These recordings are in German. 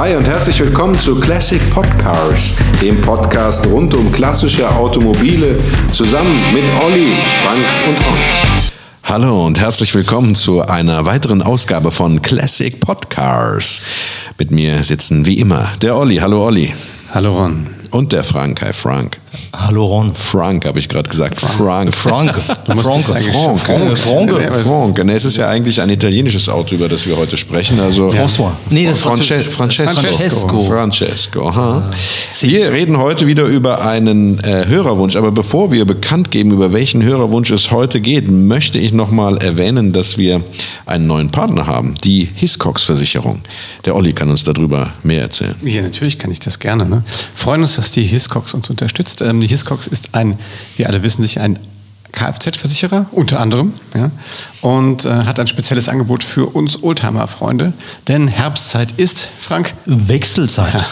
Hi und herzlich willkommen zu Classic Podcars, dem Podcast rund um klassische Automobile, zusammen mit Olli, Frank und Ron. Hallo und herzlich willkommen zu einer weiteren Ausgabe von Classic Podcars. Mit mir sitzen wie immer der Olli. Hallo Olli. Hallo Ron. Und der Frank. Hi Frank. Hallo Ron. Frank habe ich gerade gesagt. Frank. Frank. Du musst Frank. Frank. Frank. Frank. Frank. Frank. Nee, es ist ja eigentlich ein italienisches Auto, über das wir heute sprechen. Also François. Nee, das Frances Francesco. Francesco. Francesco. Aha. Wir reden heute wieder über einen äh, Hörerwunsch. Aber bevor wir bekannt geben, über welchen Hörerwunsch es heute geht, möchte ich nochmal erwähnen, dass wir einen neuen Partner haben, die Hiscox-Versicherung. Der Olli kann uns darüber mehr erzählen. Ja, natürlich kann ich das gerne. Ne? Freuen uns, dass die Hiscox uns unterstützt. Ähm, die Hiscox ist ein, wie alle wissen, sicher ein Kfz-Versicherer, unter anderem, ja, und äh, hat ein spezielles Angebot für uns Oldtimer-Freunde, denn Herbstzeit ist, Frank, Wechselzeit.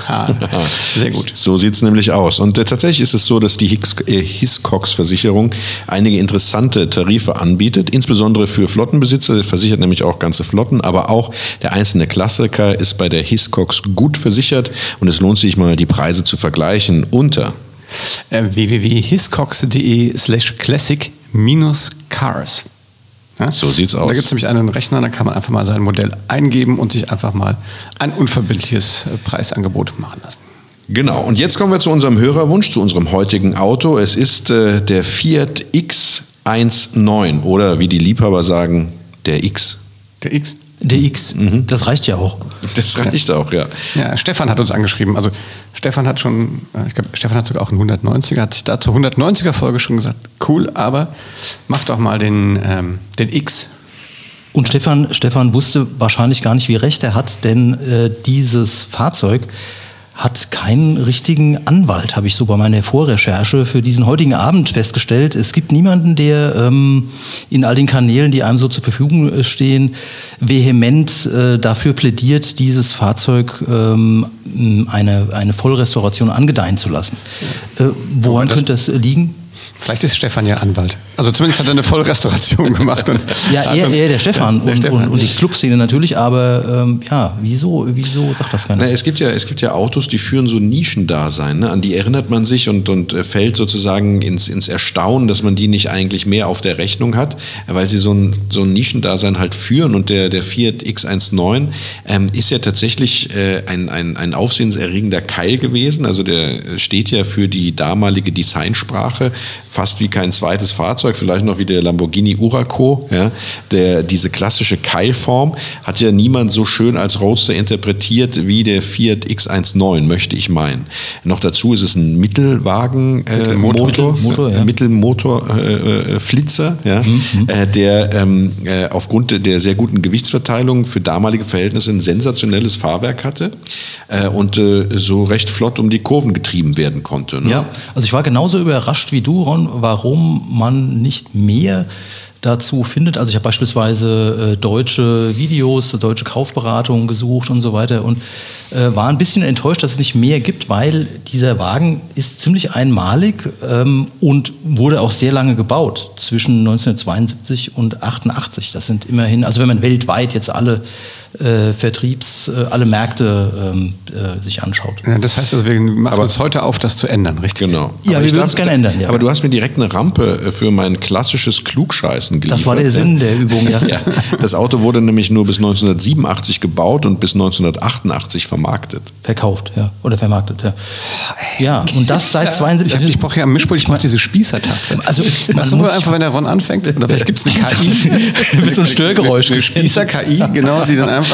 sehr gut. So sieht es nämlich aus. Und äh, tatsächlich ist es so, dass die Hicks, äh, Hiscox-Versicherung einige interessante Tarife anbietet, insbesondere für Flottenbesitzer, versichert nämlich auch ganze Flotten, aber auch der einzelne Klassiker ist bei der Hiscox gut versichert und es lohnt sich mal, die Preise zu vergleichen unter Äh, www.hiscox.de slash classic minus cars. Ja? So sieht's aus. Da gibt es nämlich einen Rechner, da kann man einfach mal sein Modell eingeben und sich einfach mal ein unverbindliches äh, Preisangebot machen lassen. Genau, und jetzt kommen wir zu unserem Hörerwunsch, zu unserem heutigen Auto. Es ist äh, der Fiat X19 oder wie die Liebhaber sagen, der X. Der X. Der X, das reicht ja auch. Das reicht auch, ja. Ja, Stefan hat uns angeschrieben. Also Stefan hat schon, äh, ich glaube, Stefan hat sogar auch einen 190er, hat sich da zur 190er Folge schon gesagt, cool, aber mach doch mal den, ähm, den X. Und Stefan, Stefan wusste wahrscheinlich gar nicht, wie recht er hat, denn äh, dieses Fahrzeug hat keinen richtigen Anwalt, habe ich so bei meiner Vorrecherche für diesen heutigen Abend festgestellt. Es gibt niemanden, der ähm, in all den Kanälen, die einem so zur Verfügung stehen, vehement äh, dafür plädiert, dieses Fahrzeug ähm, eine, eine Vollrestauration angedeihen zu lassen. Äh, woran das- könnte das liegen? Vielleicht ist Stefan ja Anwalt. Also zumindest hat er eine Vollrestauration gemacht. Und Ja, eher, uns- eher der Stefan, der und, Stefan. Und, und die Clubszene natürlich, aber ähm, ja, wieso, wieso sagt das keiner? Na, es, gibt ja, es gibt ja Autos, die führen so Nischendasein. Ne? An die erinnert man sich und, und äh, fällt sozusagen ins, ins Erstaunen, dass man die nicht eigentlich mehr auf der Rechnung hat, weil sie so ein, so ein Nischendasein halt führen. Und der, der Fiat X19 ähm, ist ja tatsächlich äh, ein, ein, ein aufsehenserregender Keil gewesen. Also der steht ja für die damalige Designsprache fast wie kein zweites Fahrzeug, vielleicht noch wie der Lamborghini Uraco. Ja? Der, diese klassische Keilform hat ja niemand so schön als Roadster interpretiert wie der Fiat X19, möchte ich meinen. Noch dazu ist es ein Mittelwagen äh, Motor, Mittelmotor, ja. Mittelmotor äh, äh, Flitzer, ja? äh, der ähm, äh, aufgrund der sehr guten Gewichtsverteilung für damalige Verhältnisse ein sensationelles Fahrwerk hatte äh, und so recht flott um die Kurven getrieben werden konnte. Ne? Ja, also ich war genauso überrascht wie du, Ron, warum man nicht mehr dazu findet. Also ich habe beispielsweise äh, deutsche Videos, deutsche Kaufberatungen gesucht und so weiter und äh, war ein bisschen enttäuscht, dass es nicht mehr gibt, weil dieser Wagen ist ziemlich einmalig ähm, und wurde auch sehr lange gebaut, zwischen 1972 und 88. Das sind immerhin, also wenn man weltweit jetzt alle äh, Vertriebs, äh, alle Märkte ähm, äh, sich anschaut. Ja, das heißt also, wir machen uns heute auf, das zu ändern, richtig? Genau. Ja, Aber wir ich würden es gerne ändern, ja. Aber du hast mir direkt eine Rampe äh, für mein klassisches Klugscheißen geliefert. Das war der Sinn der Übung, ja. Ja, das Auto wurde nämlich nur bis 1987 gebaut und bis 1988 vermarktet. Verkauft, ja. Oder vermarktet, ja. Ja, und das seit Ich, 72. ich brauche ja am Mischpult, ich brauche diese Spießertaste. Also, ist muss- einfach, wenn der Ron anfängt. Oder vielleicht gibt es eine KI. Wird so ein Störgeräusch Eine Spießer-KI, genau, die dann einfach.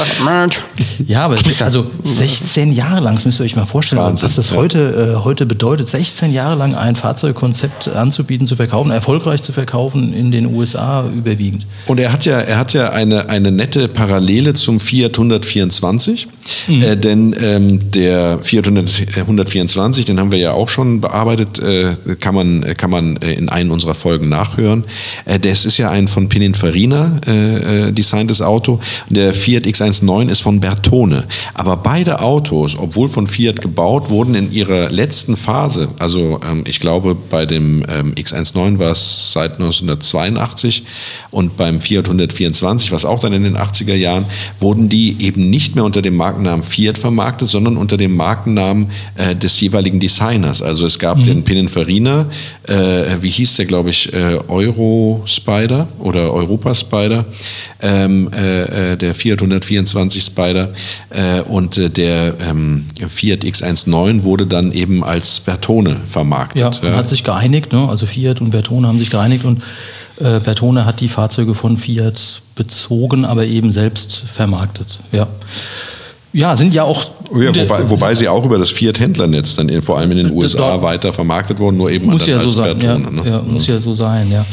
Ja, aber es ist also 16 Jahre lang, das müsst ihr euch mal vorstellen, Wahnsinn, was das ja. heute, äh, heute bedeutet, 16 Jahre lang ein Fahrzeugkonzept anzubieten, zu verkaufen, erfolgreich zu verkaufen in den USA überwiegend. Und er hat ja, er hat ja eine, eine nette Parallele zum Fiat 124, äh, denn ähm, der Fiat 100, 124, den haben wir ja auch schon bearbeitet, äh, kann man, kann man äh, in einen unserer Folgen nachhören. Äh, das ist ja ein von Pininfarina äh, äh, designtes Auto. Der Fiat X19 ist von Bertone. Aber beide Autos, obwohl von Fiat gebaut, wurden in ihrer letzten Phase, also ähm, ich glaube bei dem ähm, X19 war es seit 1982 und beim Fiat 124, was auch dann in den 80er Jahren, wurden die eben nicht mehr unter dem Markennamen Fiat vermarktet, sondern unter dem Markennamen äh, des jeweiligen Designers. Also es gab mhm. den Pininfarina, äh, wie hieß der, glaube ich, äh, Euro Spider oder Europa Spider, ähm, äh, äh der Fiat 124 Spider äh, und äh, der ähm, Fiat X19 wurde dann eben als Bertone vermarktet. Ja, man ja. hat sich geeinigt, ne? also Fiat und Bertone haben sich geeinigt und äh, Bertone hat die Fahrzeuge von Fiat bezogen, aber eben selbst vermarktet. Ja. Ja, sind ja auch. Ja, wobei, wobei sie auch über das Fiat-Händlernetz dann in, vor allem in den USA weiter vermarktet wurden, nur eben muss ja so sein. Bertone, ja, ne? ja, muss ja so sein, ja.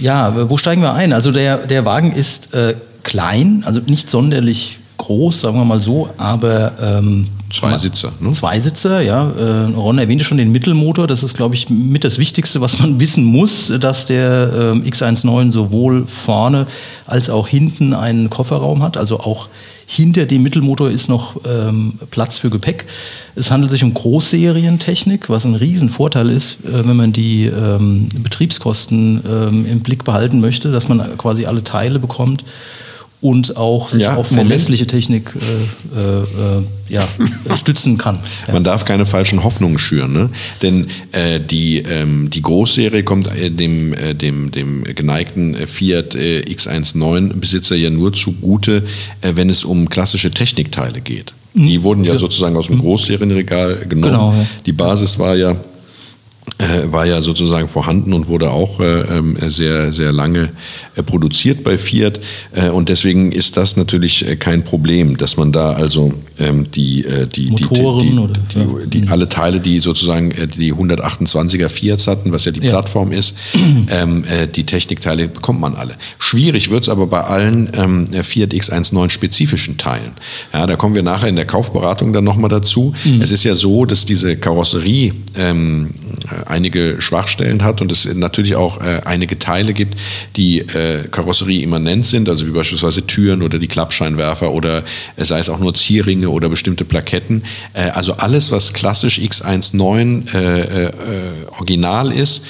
Ja, wo steigen wir ein? Also der, der Wagen ist äh, klein, also nicht sonderlich groß, sagen wir mal so, aber ähm, Zwei Sitzer. Ne? Zwei Sitzer, ja. Äh, Ron erwähnte schon den Mittelmotor. Das ist, glaube ich, mit das Wichtigste, was man wissen muss, dass der äh, X19 sowohl vorne als auch hinten einen Kofferraum hat. Also auch hinter dem Mittelmotor ist noch ähm, Platz für Gepäck. Es handelt sich um Großserientechnik, was ein Riesenvorteil ist, äh, wenn man die ähm, Betriebskosten ähm, im Blick behalten möchte, dass man quasi alle Teile bekommt und auch sich ja, auf verlässliche Technik äh, äh, äh ja, stützen kann. Ja. Man darf keine falschen Hoffnungen schüren, ne? denn äh, die, ähm, die Großserie kommt äh, dem, äh, dem, dem geneigten Fiat X19-Besitzer ja nur zugute, wenn es um klassische Technikteile geht. Die mhm. wurden ja sozusagen aus dem mhm. Großserienregal genommen. Genau, ja. Die Basis war ja war ja sozusagen vorhanden und wurde auch äh, ähm, sehr, sehr lange äh, produziert bei Fiat. Äh, und deswegen ist das natürlich äh, kein Problem, dass man da also ähm, die, äh, die, Motoren die, die, mhm. alle Teile, die sozusagen die 128er Fiats hatten, was ja die. Plattform ist, ähm, die Technikteile bekommt man alle. Schwierig wird es aber bei allen Fiat X19 spezifischen Teilen. Ja, da kommen wir nachher in der Kaufberatung dann nochmal dazu. Mhm. Es ist ja so, dass diese Karosserie einige Schwachstellen hat und es natürlich auch äh, einige Teile gibt, die äh, Karosserie immanent sind, also wie beispielsweise Türen oder die Klappscheinwerfer oder äh, sei es auch nur Zierringe oder bestimmte Plaketten. Äh, also alles, was klassisch X19 äh, äh, original ist,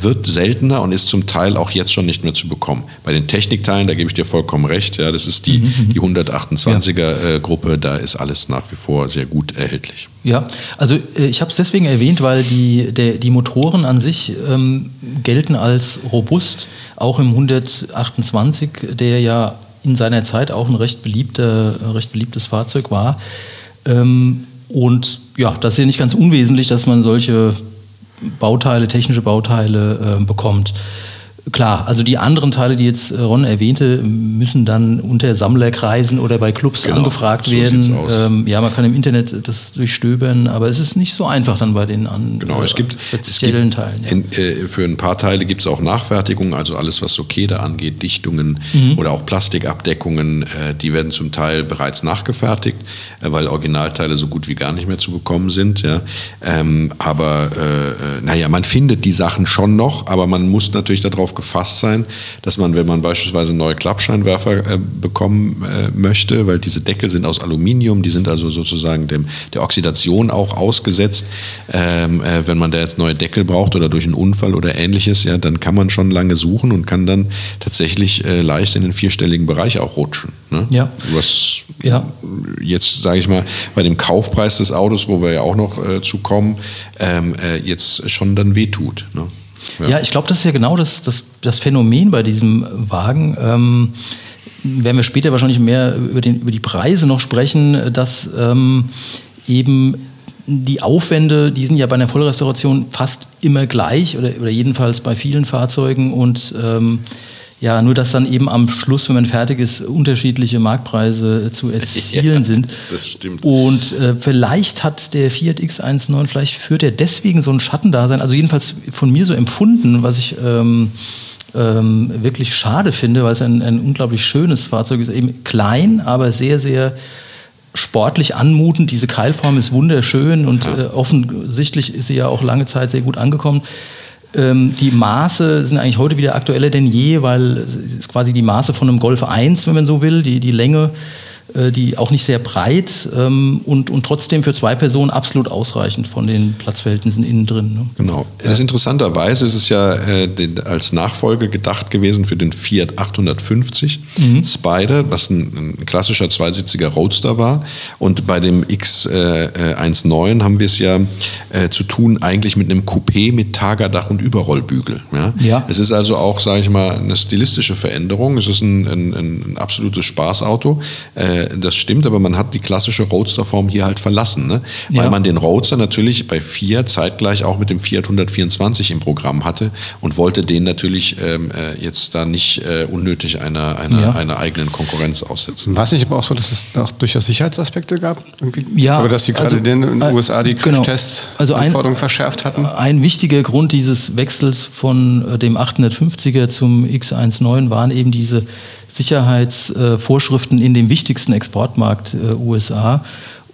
wird seltener und ist zum Teil auch jetzt schon nicht mehr zu bekommen. Bei den Technikteilen, da gebe ich dir vollkommen recht, ja, das ist die, mhm. mhm. die 128er ja. Gruppe, da ist alles nach wie vor sehr gut erhältlich. Ja, also ich habe es deswegen erwähnt, weil die, der, die Motoren an sich ähm, gelten als robust, auch im 128, der ja in seiner Zeit auch ein recht, beliebter, recht beliebtes Fahrzeug war. Ähm, und ja, das ist ja nicht ganz unwesentlich, dass man solche Bauteile, technische Bauteile äh, bekommt. Klar, also die anderen Teile, die jetzt äh, Ron erwähnte, müssen dann unter Sammlerkreisen oder bei Clubs genau, angefragt so werden. Ähm, ja, man kann im Internet das durchstöbern, aber es ist nicht so einfach dann bei den an, genau, es gibt, speziellen es gibt Teilen. Ja. In, äh, für ein paar Teile gibt es auch Nachfertigungen, also alles, was so Keder angeht, Dichtungen mhm. oder auch Plastikabdeckungen, äh, die werden zum Teil bereits nachgefertigt, äh, weil Originalteile so gut wie gar nicht mehr zu bekommen sind. Ja. Ähm, aber äh, äh, naja, man findet die Sachen schon noch, aber man muss natürlich darauf gefasst sein, dass man, wenn man beispielsweise neue Klappscheinwerfer äh, bekommen äh, möchte, weil diese Deckel sind aus Aluminium, die sind also sozusagen dem, der Oxidation auch ausgesetzt. Ähm, äh, wenn man da jetzt neue Deckel braucht oder durch einen Unfall oder ähnliches, ja, dann kann man schon lange suchen und kann dann tatsächlich äh, leicht in den vierstelligen Bereich auch rutschen. Ne? Ja. Was ja. jetzt, sage ich mal, bei dem Kaufpreis des Autos, wo wir ja auch noch äh, zu kommen, ähm, äh, jetzt schon dann wehtut. Ne? Ja, ja ich glaube, das ist ja genau das, das, das Phänomen bei diesem Wagen. Ähm, werden wir später wahrscheinlich mehr über, den, über die Preise noch sprechen, dass ähm, eben die Aufwände, die sind ja bei einer Vollrestauration fast immer gleich oder, oder jedenfalls bei vielen Fahrzeugen und ähm, ja, nur dass dann eben am Schluss, wenn man fertig ist, unterschiedliche Marktpreise zu erzielen ja, sind. Das stimmt. Und äh, vielleicht hat der Fiat X19, vielleicht führt er deswegen so ein Schattendasein, also jedenfalls von mir so empfunden, was ich ähm, ähm, wirklich schade finde, weil es ein, ein unglaublich schönes Fahrzeug ist, eben klein, aber sehr, sehr sportlich anmutend. Diese Keilform ist wunderschön und äh, offensichtlich ist sie ja auch lange Zeit sehr gut angekommen. Ähm, die Maße sind eigentlich heute wieder aktueller denn je, weil es ist quasi die Maße von einem Golf 1, wenn man so will, die, die Länge die auch nicht sehr breit ähm, und, und trotzdem für zwei Personen absolut ausreichend von den Platzverhältnissen innen drin. Ne? Genau. Das interessanterweise ist es ja äh, den, als Nachfolge gedacht gewesen für den Fiat 850 mhm. Spider, was ein, ein, klassischer zweisitziger Roadster war. Und bei dem X19 äh, haben wir es ja äh, zu tun eigentlich mit einem Coupé mit Tagerdach und Überrollbügel. Ja? ja. Es ist also auch, sage ich mal, eine stilistische Veränderung. Es ist ein, ein, ein absolutes Spaßauto. Äh, das stimmt, aber man hat die klassische Roadster-Form hier halt verlassen. Ne? Weil ja. man den Roadster natürlich bei Fiat zeitgleich auch mit dem Fiat 124 im Programm hatte und wollte den natürlich ähm, äh, jetzt da nicht äh, unnötig einer, einer, ja. einer eigenen Konkurrenz aussetzen. War es nicht aber auch so, dass es auch durchaus Sicherheitsaspekte gab? Irgendwie? Ja. Aber dass sie gerade also, in den äh, USA die genau. Crashtest-Anforderungen also verschärft hatten? Ein wichtiger Grund dieses Wechsels von äh, dem 850er zum X19 waren eben diese Sicherheitsvorschriften in dem wichtigsten Exportmarkt äh, USA.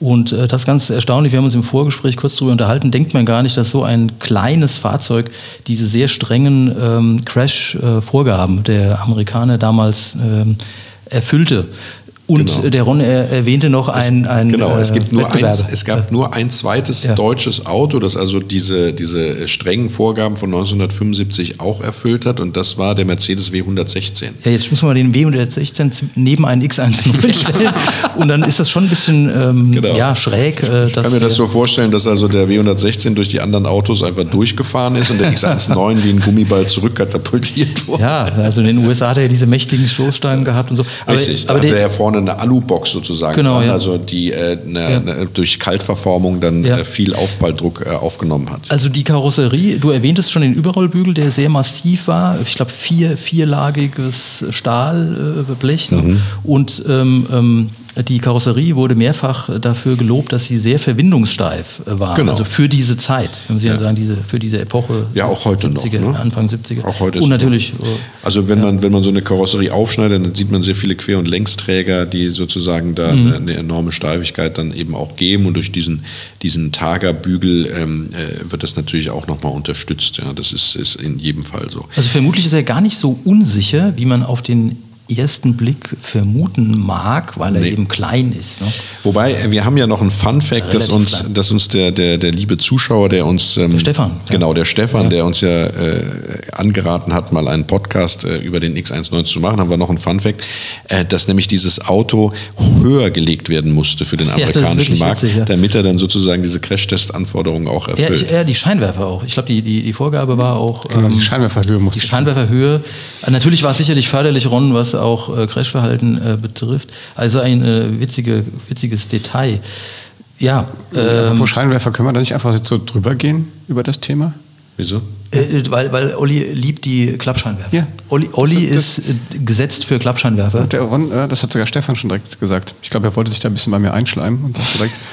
Und äh, das ist ganz erstaunlich. Wir haben uns im Vorgespräch kurz darüber unterhalten. Denkt man gar nicht, dass so ein kleines Fahrzeug diese sehr strengen ähm, Crash-Vorgaben der Amerikaner damals ähm, erfüllte. Und genau. der Ron erwähnte noch ein, ein Genau, es, gibt nur ein, es gab nur ein zweites ja. deutsches Auto, das also diese, diese strengen Vorgaben von 1975 auch erfüllt hat und das war der Mercedes W116. Ja, jetzt muss man den W116 neben einen X10 stellen und dann ist das schon ein bisschen ähm, genau. ja, schräg. Äh, ich kann mir das so vorstellen, dass also der W116 durch die anderen Autos einfach durchgefahren ist und der X19 wie ein Gummiball zurückkatapultiert wurde. Ja, also in den USA hat er diese mächtigen Stoßstangen gehabt und so. Aber, Richtig, aber der, vorne vorne eine Alubox sozusagen genau, dran, ja. also die äh, ne, ja. ne, durch Kaltverformung dann ja. äh, viel Aufballdruck äh, aufgenommen hat. Also die Karosserie, du erwähntest schon den Überrollbügel, der sehr massiv war. Ich glaube vier, vierlagiges Stahlblech ne? mhm. und ähm, ähm, die Karosserie wurde mehrfach dafür gelobt, dass sie sehr verwindungssteif war. Genau. Also für diese Zeit, wenn Sie ja. sagen, diese, für diese Epoche. Ja, auch heute 70er, noch. Ne? Anfang 70er. Auch heute Und natürlich. Äh, also wenn, ja. man, wenn man so eine Karosserie aufschneidet, dann sieht man sehr viele Quer- und Längsträger, die sozusagen da mhm. eine enorme Steifigkeit dann eben auch geben. Und durch diesen, diesen Tagerbügel ähm, äh, wird das natürlich auch nochmal unterstützt. Ja, das ist, ist in jedem Fall so. Also vermutlich ist er gar nicht so unsicher, wie man auf den ersten Blick vermuten mag, weil er nee. eben klein ist. Ne? Wobei, wir haben ja noch einen Fun Fact, dass uns, dass uns der, der, der liebe Zuschauer, der uns... Ähm, der Stefan. Genau, der Stefan, ja. der uns ja äh, angeraten hat, mal einen Podcast äh, über den X190 zu machen, haben wir noch einen Fun Fact, äh, dass nämlich dieses Auto höher gelegt werden musste für den amerikanischen ja, Markt, witzig, ja. damit er dann sozusagen diese Crash-Test-Anforderungen auch erfüllt. Ja, ich, ja, die Scheinwerfer auch. Ich glaube, die, die, die Vorgabe war auch... Genau, ähm, die Scheinwerferhöhe musste Die Scheinwerferhöhe. Natürlich war es sicherlich förderlich, Ron, was auch äh, Crashverhalten äh, betrifft. Also ein äh, witzige, witziges Detail. Ja. Ähm, Apropos Scheinwerfer, können wir da nicht einfach jetzt so drüber gehen über das Thema? Wieso? Äh, weil, weil Olli liebt die Klappscheinwerfer. Ja. Olli, Olli das, das, ist äh, gesetzt für Klappscheinwerfer. Der Ron, äh, das hat sogar Stefan schon direkt gesagt. Ich glaube, er wollte sich da ein bisschen bei mir einschleimen und sagt direkt.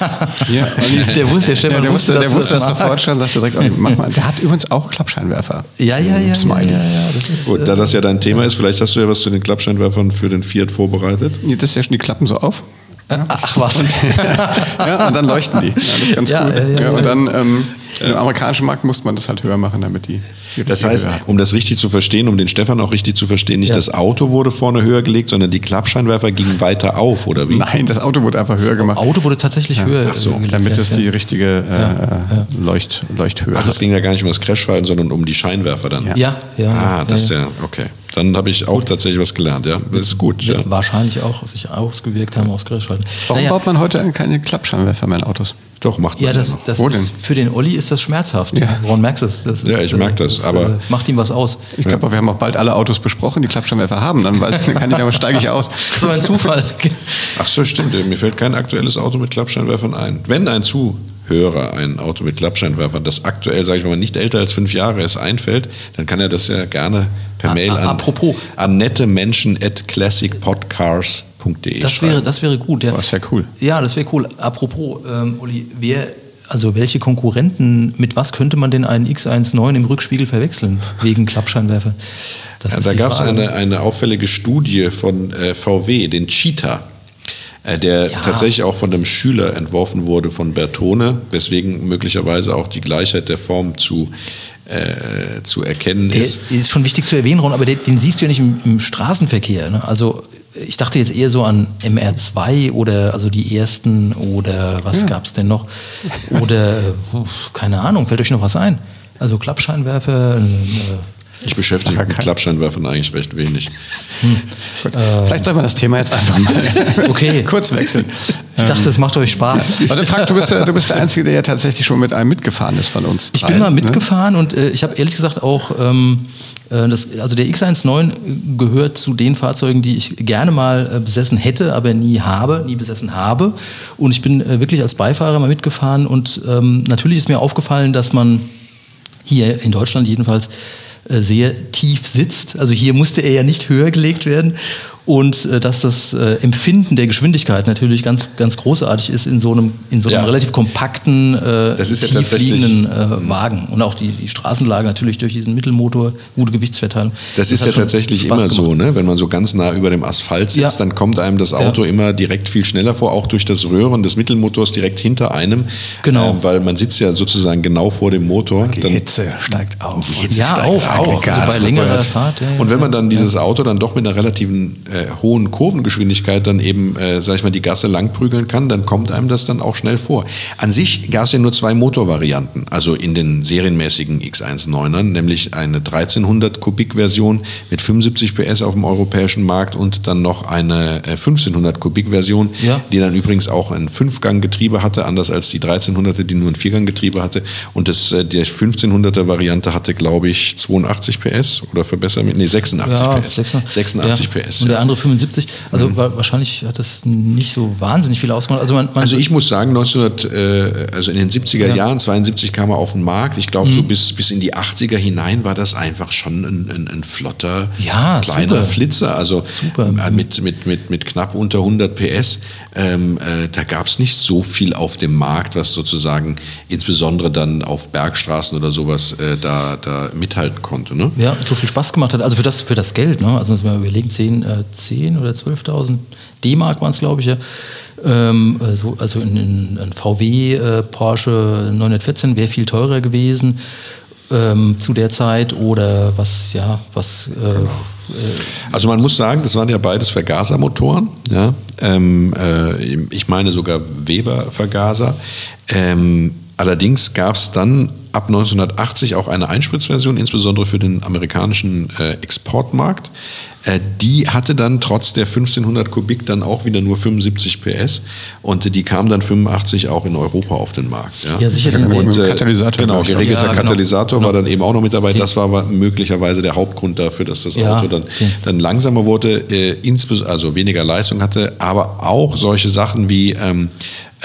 ja, Olli, der wusste, der Stefan ja, der wusste, der wusste das, das sofort schon, sagte direkt, Olli, mach mal. Der hat übrigens auch Klappscheinwerfer. Ja, ja, ja. Smiley. Ja, ja, das ist, Gut, da das ja dein Thema ist, vielleicht hast du ja was zu den Klappscheinwerfern für den Fiat vorbereitet. Ja, das ist ja schon, die klappen so auf. Ja. Ach was. Und, ja, und dann leuchten die. Ja, das ist ganz ja, cool. Ja, und dann ähm, im amerikanischen Markt muss man das halt höher machen, damit die. die das heißt, um das richtig zu verstehen, um den Stefan auch richtig zu verstehen, nicht das Auto wurde vorne höher gelegt, sondern die Klappscheinwerfer gingen weiter auf, oder wie? Nein, das Auto wurde einfach höher das gemacht. Auto wurde tatsächlich höher. Ach so, gelegt, damit es die richtige äh, Leucht, Leuchthöhe Ach, es ging ja gar nicht um das Crashverhalten, sondern um die Scheinwerfer dann. Ja, ja. Ah, das ist ja, okay. Dann habe ich auch gut. tatsächlich was gelernt, ja. Das ist gut. Ja. wahrscheinlich auch sich ausgewirkt haben aufs Crashverhalten. Warum naja. baut man heute keine Klappscheinwerfer mehr in Autos? Doch, macht man ja, das, das Wo ist, Für den Olli ist das schmerzhaft. Ja. Woran merkst du es? Das ja, ich merke das, das, aber... Äh, macht ihm was aus. Ich glaube, wir haben auch bald alle Autos besprochen, die Klappscheinwerfer haben. Dann, weiß, dann kann ich, aber steige ich aus. So ein Zufall. Ach so, stimmt. Mir fällt kein aktuelles Auto mit Klappscheinwerfern ein. Wenn ein Zuhörer ein Auto mit Klappscheinwerfern, das aktuell, sage ich mal, nicht älter als fünf Jahre ist, einfällt, dann kann er das ja gerne per a, Mail an, apropos. an nette Menschen at classicpodcars.de das wäre, das wäre gut. Ja. Das wäre cool. Ja, das wäre cool. Apropos, ähm, Uli, wer also welche Konkurrenten, mit was könnte man denn einen X19 im Rückspiegel verwechseln, wegen Klappscheinwerfer? Ja, da gab es eine, eine auffällige Studie von äh, VW, den Cheetah, der ja. tatsächlich auch von einem Schüler entworfen wurde von Bertone, weswegen möglicherweise auch die Gleichheit der Form zu äh, zu erkennen der ist. Ist schon wichtig zu erwähnen, Ron, aber den, den siehst du ja nicht im, im Straßenverkehr. Ne? Also ich dachte jetzt eher so an MR2 oder also die ersten oder was Ja. gab es denn noch? Oder äh, keine Ahnung, fällt euch noch was ein? Also Klappscheinwerfer, äh, Ich beschäftige mich mit Klappscheinwerfern eigentlich recht wenig. Gut. Vielleicht soll man das Thema jetzt einfach mal Okay. kurz wechseln. ich dachte, es macht euch Spaß. Also Frank, du bist, der, du bist der Einzige, der ja tatsächlich schon mit einem mitgefahren ist von uns. Ich dreien, bin mal ne? mitgefahren und äh, ich habe ehrlich gesagt auch, ähm, äh, das, also der X19 gehört zu den Fahrzeugen, die ich gerne mal äh, besessen hätte, aber nie habe, nie besessen habe. Und ich bin äh, wirklich als Beifahrer mal mitgefahren und ähm, natürlich ist mir aufgefallen, dass man hier in Deutschland jedenfalls äh, sehr tief sitzt. Also hier musste er ja nicht höher gelegt werden. Und äh, dass das äh, Empfinden der Geschwindigkeit natürlich ganz, ganz großartig ist in so einem, in so einem Ja. relativ kompakten, äh, Das ist ja tief liegenden äh, Wagen. Und auch die, die Straßenlage natürlich durch diesen Mittelmotor, gute Gewichtsverteilung. Das ist hat ja tatsächlich Spaß immer gemacht. so, ne? wenn man so ganz nah über dem Asphalt sitzt, Ja. dann kommt einem das Auto immer direkt viel schneller vor, auch durch das Röhren des Mittelmotors direkt hinter einem. Genau. Ähm, weil man sitzt ja sozusagen genau vor dem Motor. Die Dann- Hitze steigt auf. Die Hitze Ja, steigt auch, auch. Also bei längerer. Fahrt. Ja, ja. Und wenn man dann dieses Auto dann doch mit einer relativen äh, hohen Kurvengeschwindigkeit dann eben, äh, sag ich mal, die Gasse langprügeln kann, dann kommt einem das dann auch schnell vor. An sich gab es ja nur zwei Motorvarianten, also in den serienmäßigen X19ern, nämlich eine 1300 Kubik Version mit 75 PS auf dem europäischen Markt und dann noch eine äh, 1500 Kubik Version, Ja. die dann übrigens auch ein Fünfgang-Getriebe hatte, anders als die 1300er, die nur ein Viergang-Getriebe hatte. Und das, äh, die 1500er Variante hatte, glaube ich, 82 PS oder verbessert mit, nee, 86 ja, PS. 86, 86 ja. PS. Ja. Andere 75. Also wa- wahrscheinlich hat das nicht so wahnsinnig viel ausgemacht. Also, man, man Also ich muss sagen, 1900, äh, also in den 70er Ja. Mhm. Jahren, 72 kam er auf den Markt. Ich glaube, so bis, bis in die 80er hinein war das einfach schon ein, ein, ein flotter, Ja, kleiner super. Flitzer. Also Super. äh, mit, mit, mit, mit knapp unter 100 PS. Ähm, äh, da gab es nicht so viel auf dem Markt, was sozusagen insbesondere dann auf Bergstraßen oder sowas äh, da, da mithalten konnte. Ne? ja, so viel Spaß gemacht hat. Also für das, für das Geld, ne? also man mal überlegen, 10, äh, 10 oder 12.000 D-Mark waren es, glaube ich, ja. Ähm, also, also ein, ein VW äh, Porsche 914 wäre viel teurer gewesen ähm, zu der Zeit oder was, ja, was. Äh, Also man muss sagen, das waren ja beides Vergasermotoren. Ja? Ähm, äh, ich meine sogar Weber-Vergaser. Ähm, allerdings gab es dann ab 1980 auch eine Einspritzversion, insbesondere für den amerikanischen äh, Exportmarkt. Äh, die hatte dann trotz der 1500 Kubik dann auch wieder nur 75 PS und die kam dann 85 auch in Europa auf den Markt. Ja, Ja, sicher, Und, dem äh, Katalysator, Genau, ich, geregelter Ja, genau. Katalysator war Genau. dann eben auch noch mit dabei. Das war möglicherweise der Hauptgrund dafür, dass das Ja, Auto dann, okay. dann langsamer wurde, äh, also weniger Leistung hatte, aber auch solche Sachen wie ähm,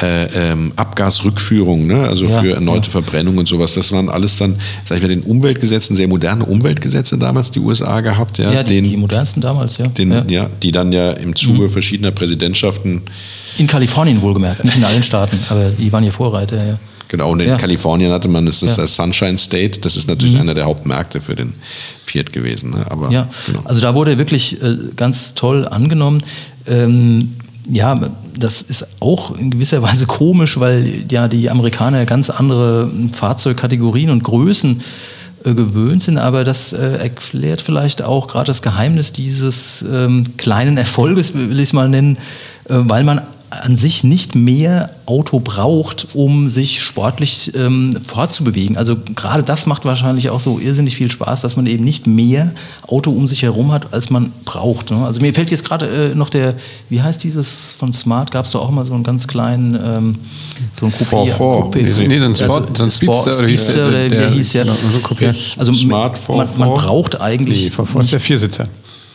äh, ähm, Abgasrückführung, ne? also Ja, für erneute ja. Verbrennung und sowas. Das waren alles dann, sag ich mal, den Umweltgesetzen, sehr moderne Umweltgesetze damals die USA gehabt, ja, ja, die, den, die modernsten damals, ja. den, ja. die dann ja im Zuge verschiedener Präsidentschaften In Kalifornien wohlgemerkt, nicht in allen Staaten, aber die waren hier Vorreiter, ja. Genau, und in Ja. Kalifornien hatte man das, das Ja. Mhm. Sunshine State, das ist natürlich einer der Hauptmärkte für den Fiat gewesen. Ne? Aber, Ja, genau. also da wurde wirklich äh, ganz toll angenommen. Ähm, ja, das ist auch in gewisser Weise komisch, weil ja die Amerikaner ganz andere Fahrzeugkategorien und Größen äh, gewöhnt sind, aber das äh, erklärt vielleicht auch gerade das Geheimnis dieses ähm, kleinen Erfolges, will ich es mal nennen, äh, weil man an sich nicht mehr Auto braucht, um sich sportlich ähm, fortzubewegen. Also gerade das macht wahrscheinlich auch so irrsinnig viel Spaß, dass man eben nicht mehr Auto um sich herum hat, als man braucht. Ne? Also mir fällt jetzt gerade äh, noch der, wie heißt dieses von Smart, gab es da auch mal so einen ganz kleinen, ähm, so ein Coupé. 4-4. Coupé- Nee, so ein Sport- so ein Sport- Speedster oder wie hieß Speedster der- wie der der- hieß ja. genau, so. Ja, Also Smart man, man 4-4. braucht eigentlich Nee, vor ist der Viersitzer.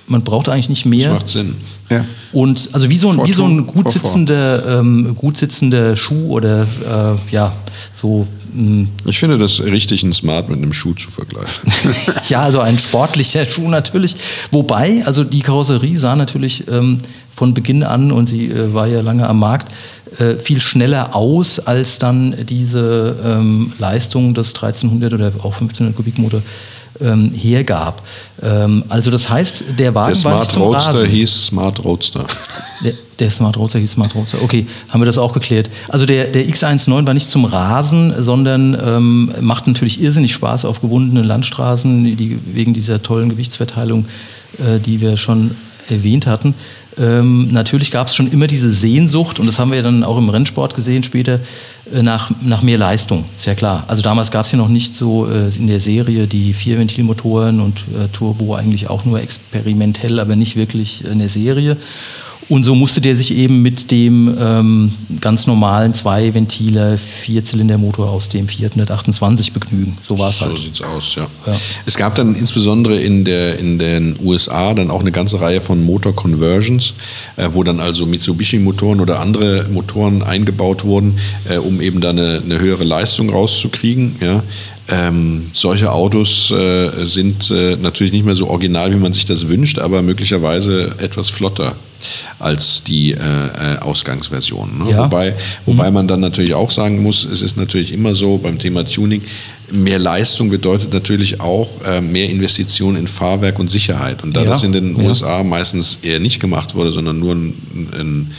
Man braucht eigentlich nicht das mehr. macht Sinn. Ja. Und also wie so ein, Vor wie so ein gut vor sitzender, ähm, gut sitzender Schuh oder äh, ja, so mh, Ich finde das richtig, einen Smart mit einem Schuh zu vergleichen. ja, also ein sportlicher Schuh natürlich. Wobei, also die Karosserie sah natürlich ähm, von Beginn an, und sie äh, war ja lange am Markt, äh, viel schneller aus, als dann diese ähm, Leistung des 1300 oder auch 1500 Kubikmotor ähm, hergab. Ähm, also das heißt, der Wagen Der war nicht Smart zum Roadster Rasen. hieß Smart Roadster. Der, der Smart Roadster hieß Smart Roadster. Okay, haben wir das auch geklärt. Also der, der X19 war nicht zum Rasen, sondern ähm, macht natürlich irrsinnig Spaß auf gewundenen Landstraßen, die, wegen dieser tollen Gewichtsverteilung, äh, die wir schon erwähnt hatten. Ähm, natürlich gab es schon immer diese Sehnsucht, und das haben wir dann auch im Rennsport gesehen später, äh, nach, nach mehr Leistung, ist ja klar. Also damals gab es ja noch nicht so äh, in der Serie die Vierventilmotoren und äh, Turbo eigentlich auch nur experimentell, aber nicht wirklich in der Serie. Und so musste der sich eben mit dem ähm, ganz normalen Zwei-Ventiler Vierzylindermotor aus dem 428 begnügen. So war es so halt. So sieht's aus, ja. ja. Es gab dann insbesondere in, der, in den USA dann auch eine ganze Reihe von Motor Conversions, äh, wo dann also Mitsubishi-Motoren oder andere Motoren eingebaut wurden, äh, um eben da eine, eine höhere Leistung rauszukriegen. Ja. Ähm, solche Autos äh, sind äh, natürlich nicht mehr so original, wie man sich das wünscht, aber möglicherweise etwas flotter als die äh, äh Ausgangsversion. Ne? Ja. Wobei, wobei mhm. man dann natürlich auch sagen muss, es ist natürlich immer so beim Thema Tuning, mehr Leistung bedeutet natürlich auch äh, mehr Investition in Fahrwerk und Sicherheit. Und da ja. das in den ja. USA meistens eher nicht gemacht wurde, sondern nur ein, ein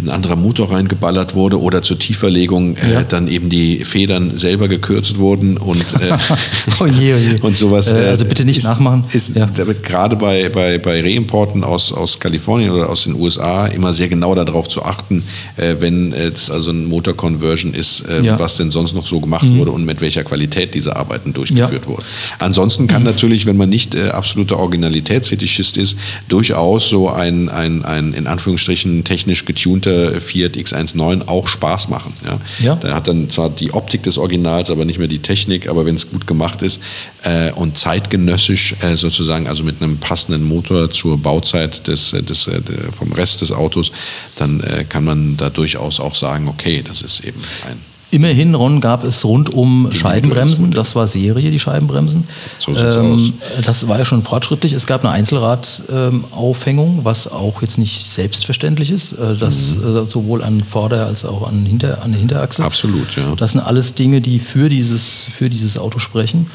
ein anderer Motor reingeballert wurde oder zur Tieferlegung äh, ja. dann eben die Federn selber gekürzt wurden und, äh, oh je, oh je. und sowas. Äh, also bitte nicht ist, nachmachen. Ist ja. gerade bei, bei, bei Reimporten aus, aus Kalifornien oder aus den USA immer sehr genau darauf zu achten, äh, wenn es also ein Motor-Conversion ist, äh, ja. was denn sonst noch so gemacht mhm. wurde und mit welcher Qualität diese Arbeiten durchgeführt wurden. Ansonsten kann mhm. natürlich, wenn man nicht äh, absoluter Originalitätsfetischist ist, durchaus so ein, ein, ein in Anführungsstrichen technisch getunter der Fiat X19 auch Spaß machen. Ja? ja. Der hat dann zwar die Optik des Originals, aber nicht mehr die Technik, aber wenn es gut gemacht ist äh, und zeitgenössisch äh, sozusagen, also mit einem passenden Motor zur Bauzeit des, äh, des, äh, vom Rest des Autos, dann äh, kann man da durchaus auch sagen, okay, das ist eben ein Immerhin, Ron, gab es rund um Scheibenbremsen. Das war Serie, die Scheibenbremsen. So sieht's ähm, aus. Das war ja schon fortschrittlich. Es gab eine Einzelradaufhängung, ähm, was auch jetzt nicht selbstverständlich ist. Äh, das mhm. äh, sowohl an Vorder- als auch an, Hinter-, an der Hinterachse. Absolut, ja. Das sind alles Dinge, die für dieses, für dieses Auto sprechen.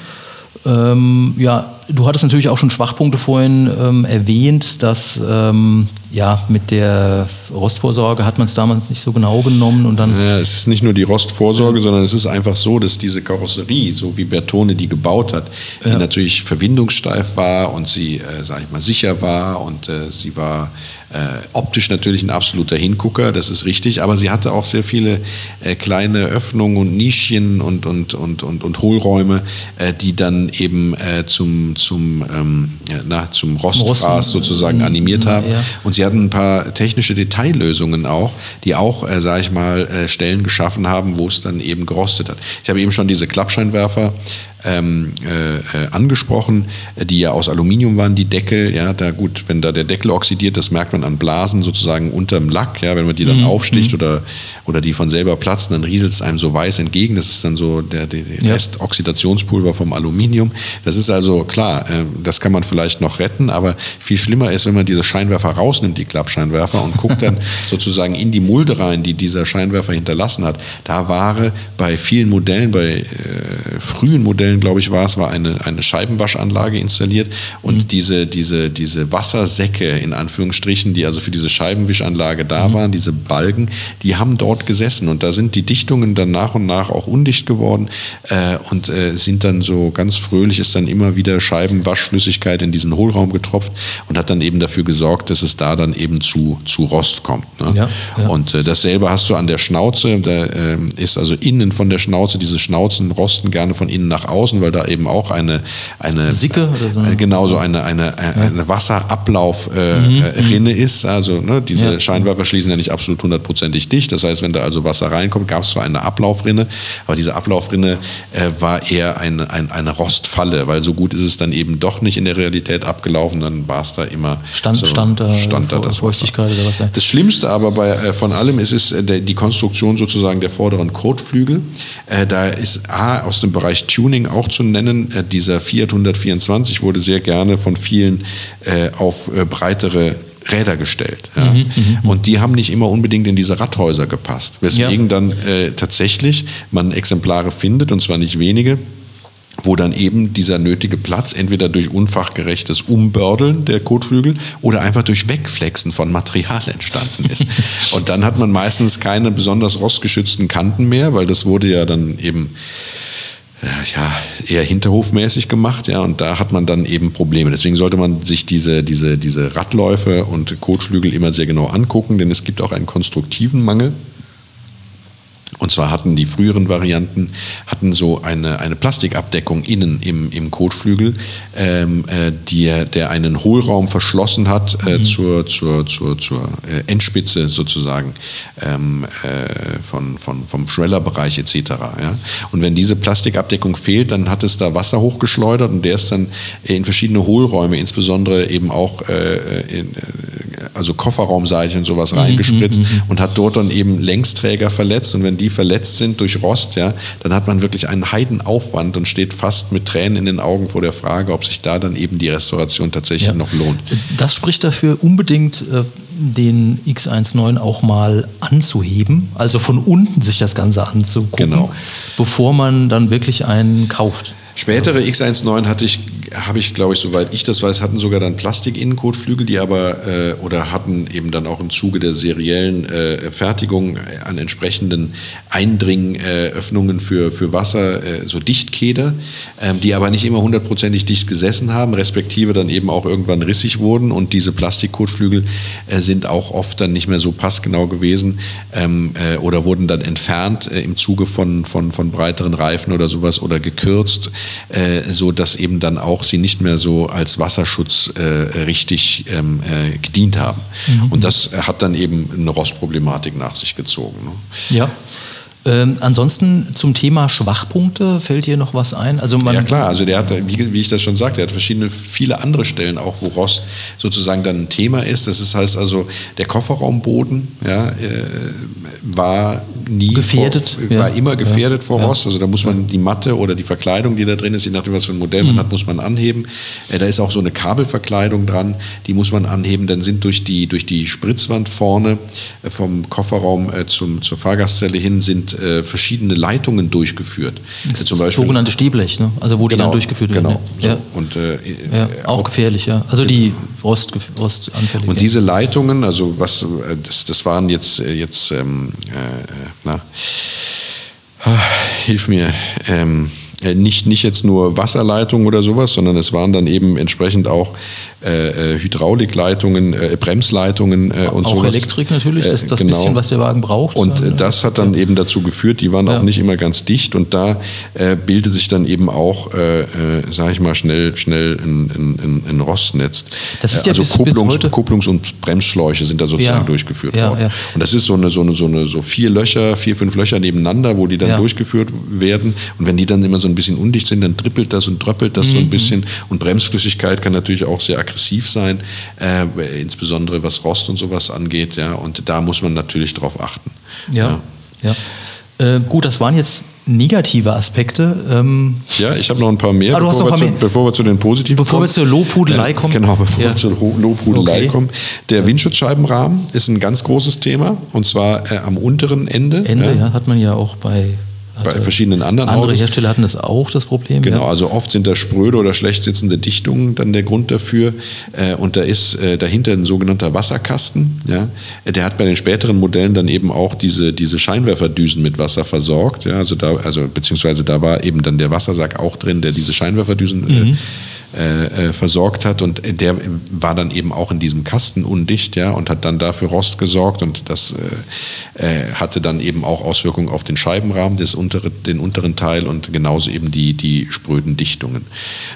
Ähm, ja, du hattest natürlich auch schon Schwachpunkte vorhin ähm, erwähnt, dass ähm, ja mit der Rostvorsorge hat man es damals nicht so genau genommen und dann. Ja, es ist nicht nur die Rostvorsorge, ja. sondern es ist einfach so, dass diese Karosserie, so wie Bertone die gebaut hat, die ja. natürlich verwindungssteif war und sie, äh, sag ich mal, sicher war und äh, sie war optisch natürlich ein absoluter Hingucker, das ist richtig, aber sie hatte auch sehr viele äh, kleine Öffnungen und Nischchen und, und, und, und, und Hohlräume, äh, die dann eben äh, zum, zum, ähm, na, zum Rostfraß sozusagen mhm. animiert haben. Und sie hatten ein paar technische Detaillösungen auch, die auch, äh, sage ich mal, äh, Stellen geschaffen haben, wo es dann eben gerostet hat. Ich habe eben schon diese Klappscheinwerfer ähm, äh, äh, angesprochen, die ja aus Aluminium waren, die Deckel. Ja, da gut, wenn da der Deckel oxidiert, das merkt man an Blasen sozusagen unterm Lack. Ja, wenn man die dann mhm. aufsticht mhm. oder, oder die von selber platzen, dann rieselt es einem so weiß entgegen. Das ist dann so der, der, ja. Restoxidationspulver vom Aluminium. Das ist also klar, äh, das kann man vielleicht noch retten, aber viel schlimmer ist, wenn man diese Scheinwerfer rausnimmt, die Klappscheinwerfer, und guckt dann sozusagen in die Mulde rein, die dieser Scheinwerfer hinterlassen hat. Da war bei vielen Modellen, bei äh, frühen Modellen, glaube ich, war es, war eine, eine Scheibenwaschanlage installiert und mhm. diese, diese, diese Wassersäcke in Anführungsstrichen, die also für diese Scheibenwischanlage da mhm. waren, diese Balken, die haben dort gesessen und da sind die Dichtungen dann nach und nach auch undicht geworden äh, und äh, sind dann so ganz fröhlich ist dann immer wieder Scheibenwaschflüssigkeit in diesen Hohlraum getropft und hat dann eben dafür gesorgt, dass es da dann eben zu, zu Rost kommt. Ne? Ja, ja. Und äh, dasselbe hast du an der Schnauze, da äh, ist also innen von der Schnauze, diese Schnauzen rosten gerne von innen nach außen weil da eben auch eine, eine Sicke oder so. Äh, genau so eine, eine, eine Wasserablaufrinne äh, mhm. Äh, ist. Also ne, diese ja. Scheinwerfer schließen ja nicht absolut hundertprozentig dicht. Das heißt, wenn da also Wasser reinkommt, gab es zwar eine Ablaufrinne, aber diese Ablaufrinne äh, war eher eine, eine, eine Rostfalle, weil so gut ist es dann eben doch nicht in der Realität abgelaufen. Dann war es da immer stand, so, stand, da, stand da das Feuchtigkeit oder Wasser. Das Schlimmste aber bei, äh, von allem ist, ist äh, die Konstruktion sozusagen der vorderen Kotflügel. da ist A aus dem Bereich Tuning auch zu nennen. Äh, dieser Fiat 124 wurde sehr gerne von vielen äh, auf äh, breitere Räder gestellt. Ja. Mhm, mhm, mhm, und die haben nicht immer unbedingt in diese Radhäuser gepasst. Weswegen ja. dann äh, tatsächlich man Exemplare findet, und zwar nicht wenige, wo dann eben dieser nötige Platz entweder durch unfachgerechtes Umbördeln der Kotflügel oder einfach durch Wegflexen von Material entstanden ist. und dann hat man meistens keine besonders rostgeschützten Kanten mehr, weil das wurde ja dann eben ja, eher hinterhofmäßig gemacht, ja, und da hat man dann eben Probleme. Deswegen sollte man sich diese, diese, diese Radläufe und Kotflügel immer sehr genau angucken, denn es gibt auch einen konstruktiven Mangel. Und zwar hatten die früheren Varianten hatten so eine, eine Plastikabdeckung innen im, im Kotflügel, ähm, äh, die, der einen Hohlraum verschlossen hat äh, mhm. zur, zur, zur, zur äh, Endspitze sozusagen ähm, äh, von, von, vom Schwellerbereich etc. Ja? Und wenn diese Plastikabdeckung fehlt, dann hat es da Wasser hochgeschleudert und der ist dann in verschiedene Hohlräume, insbesondere eben auch äh, in, also Kofferraumseitig und sowas mhm, reingespritzt mhm, mhm, und hat dort dann eben Längsträger verletzt. Und wenn die verletzt sind durch Rost, ja, dann hat man wirklich einen Heidenaufwand und steht fast mit Tränen in den Augen vor der Frage, ob sich da dann eben die Restauration tatsächlich ja. noch lohnt. Das spricht dafür unbedingt. Äh den X19 auch mal anzuheben, also von unten sich das Ganze anzugucken, genau. bevor man dann wirklich einen kauft. Spätere X19 hatte ich habe ich, glaube ich, soweit ich das weiß, hatten sogar dann Plastik-Innenkotflügel, die aber äh, oder hatten eben dann auch im Zuge der seriellen äh, Fertigung an entsprechenden Eindringöffnungen für, für Wasser, äh, so Dichtkeder, ähm, die aber nicht immer hundertprozentig dicht gesessen haben, respektive dann eben auch irgendwann rissig wurden. Und diese Plastikkotflügel äh, sind auch oft dann nicht mehr so passgenau gewesen ähm, äh, oder wurden dann entfernt äh, im Zuge von, von, von breiteren Reifen oder sowas oder gekürzt, so dass eben dann auch auch sie nicht mehr so als Wasserschutz äh, richtig ähm, äh, gedient haben. Mhm. Und das hat dann eben eine Rostproblematik nach sich gezogen. Ne? Ja. Ähm, ansonsten zum Thema Schwachpunkte fällt dir noch was ein? Also man ja klar, also der hat, wie, wie, ich das schon sagte, der hat verschiedene, viele andere Stellen auch, wo Rost sozusagen dann ein Thema ist. Das ist, heißt also, der Kofferraumboden ja, äh, war nie gefährdet, vor, war ja. immer gefährdet ja. vor Rost. Also da muss man die Matte oder die Verkleidung, die da drin ist, je nachdem was für ein Modell man mhm. hat, muss man anheben. Äh, da ist auch so eine Kabelverkleidung dran, die muss man anheben. Dann sind durch die durch die Spritzwand vorne äh, vom Kofferraum äh, zum zur Fahrgastzelle hin sind äh, verschiedene Leitungen durchgeführt. Das, äh, zum Beispiel, sogenannte Stehblech, ne? also wo die genau, dann durchgeführt werden. Genau. So. Ja. Und, äh, ja, auch, auch, gefährlich, ja. Also die Rost, rostanfällig. Und diese Leitungen, also was das, das waren jetzt jetzt ähm, na, hilf mir. Ähm, nicht, nicht jetzt nur Wasserleitungen oder sowas, sondern es waren dann eben entsprechend auch äh, äh, Hydraulikleitungen, äh, Bremsleitungen äh, und so. Auch sowas. Elektrik natürlich, das, das genau. bisschen, was der Wagen braucht. Und dann, das hat dann ja. eben dazu geführt, die waren ja. auch nicht immer ganz dicht und da äh, bildet sich dann eben auch, äh, äh, sage ich mal, schnell, schnell ein, ein, ein Rostnetz. Das ist ja also bis, Kupplungs, bis Kupplungs- und Bremsschläuche sind da sozusagen ja. durchgeführt worden. Und das ist so eine, so eine, so eine, so vier Löcher, vier, fünf Löcher nebeneinander, wo die dann durchgeführt werden. Und wenn die dann immer so ein bisschen undicht sind, dann trippelt das und tröppelt das mhm. so ein mhm. bisschen. Und Bremsflüssigkeit kann natürlich auch sehr aggressiv sein, äh, insbesondere was Rost und sowas angeht. Ja, und da muss man natürlich drauf achten. Ja, ja. ja. Äh, gut, das waren jetzt negative Aspekte. Ähm ja, ich habe noch ein paar mehr, ah, bevor, wir zu, bevor, wir zu, den positiven bevor kommen. Bevor wir zur Lobhudelei kommen. Genau, bevor ja. wir zur Lobhudelei okay. kommen. Der Windschutzscheibenrahmen ist ein ganz großes Thema und zwar äh, am unteren Ende. Ende, ja. ja, hat man ja auch bei bei verschiedenen anderen Andere Autos. Hersteller hatten das auch, das Problem. Genau, ja. also oft sind da spröde oder schlecht sitzende Dichtungen dann der Grund dafür. Äh, und da ist äh, dahinter ein sogenannter Wasserkasten. Ja. Der hat bei den späteren Modellen dann eben auch diese, diese Scheinwerferdüsen mit Wasser versorgt. Ja. Also da, also beziehungsweise da war eben dann der Wassersack auch drin, der diese Scheinwerferdüsen äh, mhm. äh, äh, versorgt hat. Und der war dann eben auch in diesem Kasten undicht, ja, und hat dann dafür Rost gesorgt. Und das äh, hatte dann eben auch Auswirkungen auf den Scheibenrahmen des untere, den unteren Teil und genauso eben die, die spröden Dichtungen.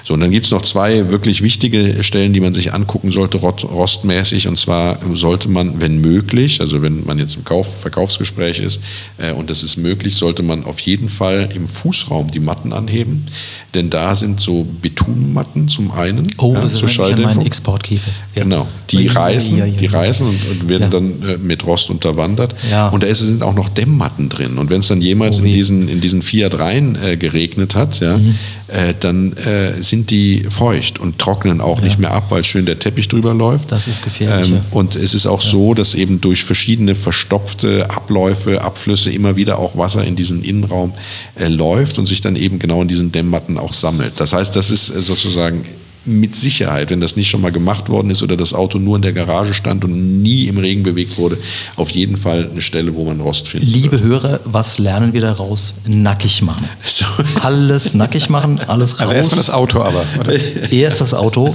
So, und dann gibt es noch zwei wirklich wichtige Stellen, die man sich angucken sollte, rostmäßig. Und zwar sollte man, wenn möglich, also wenn man jetzt im Kauf, Verkaufsgespräch ist äh, und das ist möglich, sollte man auf jeden Fall im Fußraum die Matten anheben. Denn da sind so Betonmatten zum einen. Oh, ja, das ist mein Exportkäfer. Ja. Genau, die ja, reißen, die reißen und, und werden dann äh, mit Rost unterwandert. Und da ist, sind auch noch Dämmmatten drin. Und wenn es dann jemals oh, in diesen in diesen Fiat rein äh, geregnet hat, ja, mhm. Äh, dann äh, sind die feucht und trocknen auch ja. nicht mehr ab, weil schön der Teppich drüber läuft. Das ist gefährlich. Ähm, und es ist auch ja. so, dass eben durch verschiedene verstopfte Abläufe, Abflüsse immer wieder auch Wasser in diesen Innenraum äh, läuft und sich dann eben genau in diesen Dämmmatten auch sammelt. Das heißt, das ist äh, sozusagen mit Sicherheit, wenn das nicht schon mal gemacht worden ist oder das Auto nur in der Garage stand und nie im Regen bewegt wurde, auf jeden Fall eine Stelle, wo man Rost findet. Liebe Hörer, was lernen wir daraus? Nackig machen. So. Alles nackig machen, alles raus. Also erstmal das Auto aber. Oder? Erst das Auto.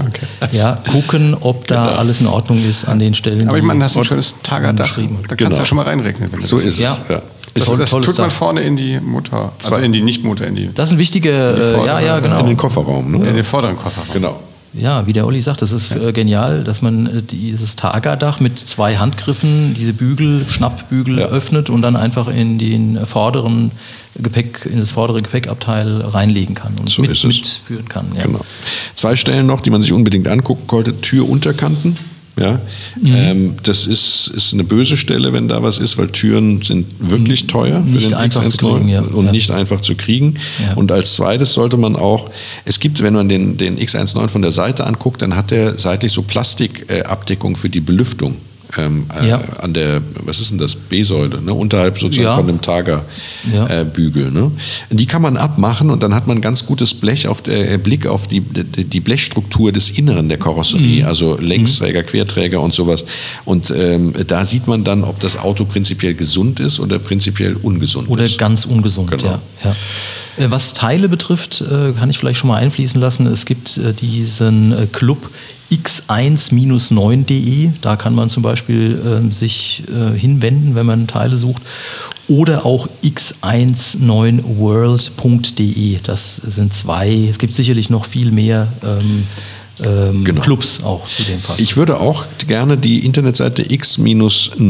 Ja, gucken, ob da alles in Ordnung ist an den Stellen. Aber ich meine, das ist ein schönes Tagerdach. Da kannst Genau. du ja schon mal reinregnen. Wenn du So das ist Ja. es. Ja. Das, das tolles tut man vorne in die Motor, also in die Nicht-Motor, in die, Das ist ein wichtiger, äh, ja, ja, genau. In den Kofferraum. Ne? in den vorderen Kofferraum. Genau. Ja, wie der Olli sagt, das ist äh, genial, dass man äh, dieses Tagerdach mit zwei Handgriffen, diese Bügel, Schnappbügel Ja. öffnet und dann einfach in den vorderen Gepäck, in das vordere Gepäckabteil reinlegen kann und So mit, ist es. mitführen kann. Ja. Genau. Zwei Stellen noch, die man sich unbedingt angucken sollte. Türunterkanten. Ja, Mhm. ähm, das ist, ist eine böse Stelle, wenn da was ist, weil Türen sind wirklich teuer für Nicht den einfach zu X19 kriegen, ja. und Ja. nicht einfach zu kriegen. Ja. Und als zweites sollte man auch, es gibt, wenn man den, den X19 von der Seite anguckt, dann hat der seitlich so Plastikabdeckung für die Belüftung. Ähm, äh, Ja. an der, was ist denn das, B-Säule, ne? unterhalb sozusagen Ja. von dem Tager Ja. äh. Ne? Die kann man abmachen und dann hat man ganz gutes Blech auf der, äh, Blick auf die, die, die Blechstruktur des Inneren der Karosserie, Mhm. also Längsträger, Querträger und sowas. Und ähm, da sieht man dann, ob das Auto prinzipiell gesund ist oder prinzipiell ungesund Oder ist. ganz ungesund, Genau. ja. ja. Äh, Was Teile betrifft, kann ich vielleicht schon mal einfließen lassen. Es gibt diesen Club x1-9.de. Da kann man zum Beispiel ähm, sich äh, hinwenden, wenn man Teile sucht. Oder auch x19world.de. Das sind zwei. Es gibt sicherlich noch viel mehr ähm, ähm, Genau. Clubs auch zu dem Fall. Ich würde auch gerne die Internetseite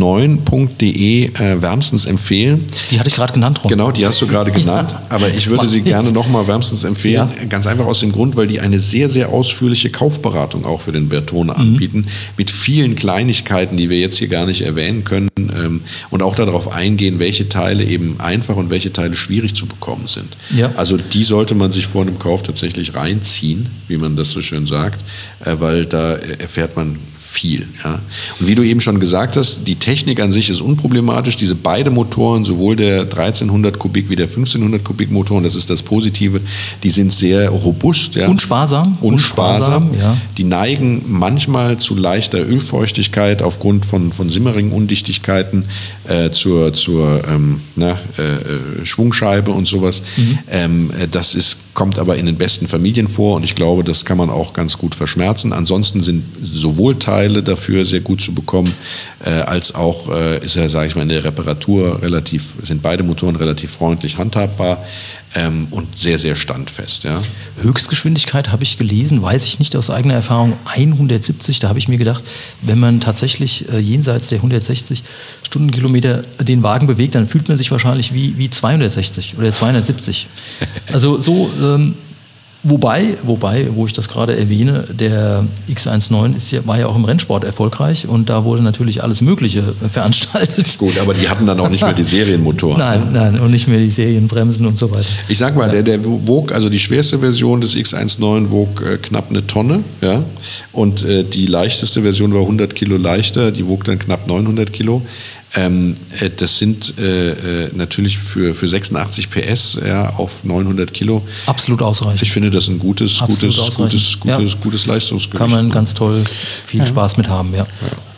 x-9.de äh, wärmstens empfehlen. die hatte ich gerade genannt, Ron. Genau, die hast du gerade genannt, aber ich würde Mach sie jetzt. gerne nochmal wärmstens empfehlen. Ja. Ganz einfach aus dem Grund, weil die eine sehr, sehr ausführliche Kaufberatung auch für den Bertone anbieten, mit vielen Kleinigkeiten, die wir jetzt hier gar nicht erwähnen können ähm, und auch darauf eingehen, welche Teile eben einfach und welche Teile schwierig zu bekommen sind. Ja. Also die sollte man sich vor einem Kauf tatsächlich reinziehen, wie man das so schön sagt, äh, weil da äh, erfährt man viel. Ja. Und wie du eben schon gesagt hast, die Technik an sich ist unproblematisch. Diese beide Motoren, sowohl der 1300 Kubik wie der 1500 Kubik Motor, und das ist das Positive, die sind sehr robust. Ja. Und sparsam. Und sparsam. ja. Die neigen manchmal zu leichter Ölfeuchtigkeit aufgrund von, von Simmering-Undichtigkeiten äh, zur, zur ähm, na, äh, äh, Schwungscheibe und sowas. Mhm. Ähm, äh, das ist, kommt aber in den besten Familien vor und ich glaube, das kann man auch ganz gut verschmerzen. Ansonsten sind sowohl Teile dafür sehr gut zu bekommen, äh, als auch äh, ist ja, sage ich mal, in der Reparatur relativ, sind beide Motoren relativ freundlich handhabbar ähm, und sehr, sehr standfest. Ja. Höchstgeschwindigkeit habe ich gelesen, weiß ich nicht aus eigener Erfahrung, 170. Da habe ich mir gedacht, wenn man tatsächlich äh, jenseits der 160 Stundenkilometer den Wagen bewegt, dann fühlt man sich wahrscheinlich wie, wie 260 oder 270. Also so, ähm, wobei, wobei, wo ich das gerade erwähne, der X19 ist ja, war ja auch im Rennsport erfolgreich und da wurde natürlich alles Mögliche veranstaltet. Gut, aber die hatten dann auch nicht mehr die Serienmotoren. Nein, nein, und nicht mehr die Serienbremsen und so weiter. Ich sag mal, der, der wog, also die schwerste Version des X19 wog äh, knapp eine Tonne, ja, und äh, die leichteste Version war 100 Kilo leichter, die wog dann knapp 900 Kilo. Ähm, äh, das sind äh, äh, natürlich für, für 86 PS ja, auf 900 Kilo. Absolut ausreichend. Ich finde das ein gutes, Absolut gutes, gutes, gutes, Ja. gutes Leistungsgewicht. Kann man ganz toll viel Spaß mit haben, ja.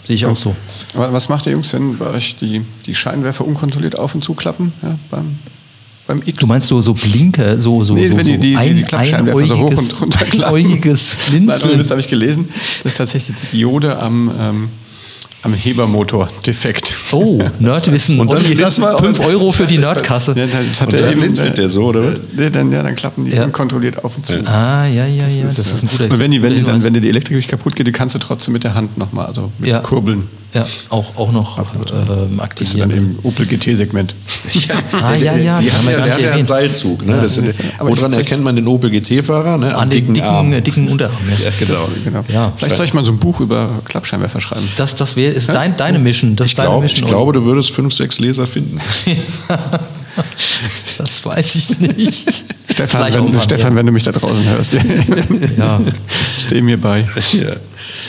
Sehe ich auch so. Aber was macht der Jungs, wenn bei euch die, die Scheinwerfer unkontrolliert auf und zuklappen? Ja, beim, beim X? Du meinst so, so Blinker, so, so, Nee, so, die, die, die, die Klappscheinwerfer so hoch und runter klappen. einäugiges Nein, Blinzeln. das habe ich gelesen. Das ist tatsächlich die Diode am, ähm, am Hebermotor defekt. Oh, Nerdwissen. Und dann Olli, das mal- 5 Euro für die Nerdkasse. Ja, das hat Und er dann eben, blinzelt der so, oder? Nee, dann, ja, dann klappen die Ja. unkontrolliert auf und zu. Ah, ja, ja, ja, das ist ein guter Und wenn, die, wenn, die, dann, wenn dir die Elektrik nicht kaputt geht, die kannst du trotzdem mit der Hand nochmal, also mit Ja. Kurbeln. Ja, auch, auch noch ähm, Bist du dann aktivieren. im Opel GT-Segment. Ah, ja, ja, Die das haben wir ja, der hat ja einen. Seilzug. Ne? das aber ich- woran erkennt man den Opel GT-Fahrer? Ne? An den dicken, äh, dicken Unterarm. Ja. Ja, genau. Genau. Ja. Vielleicht soll ich mal so ein Buch über Klappscheinwerfer schreiben. Das, das wär, ist dein, deine Mission. Das Ich, ist deine glaub, Mission. ich glaube, du würdest fünf, sechs Leser finden. das weiß ich nicht. Stefan, wenn, Stefan wenn du mich da draußen hörst. Ja. Steh mir bei. Ja.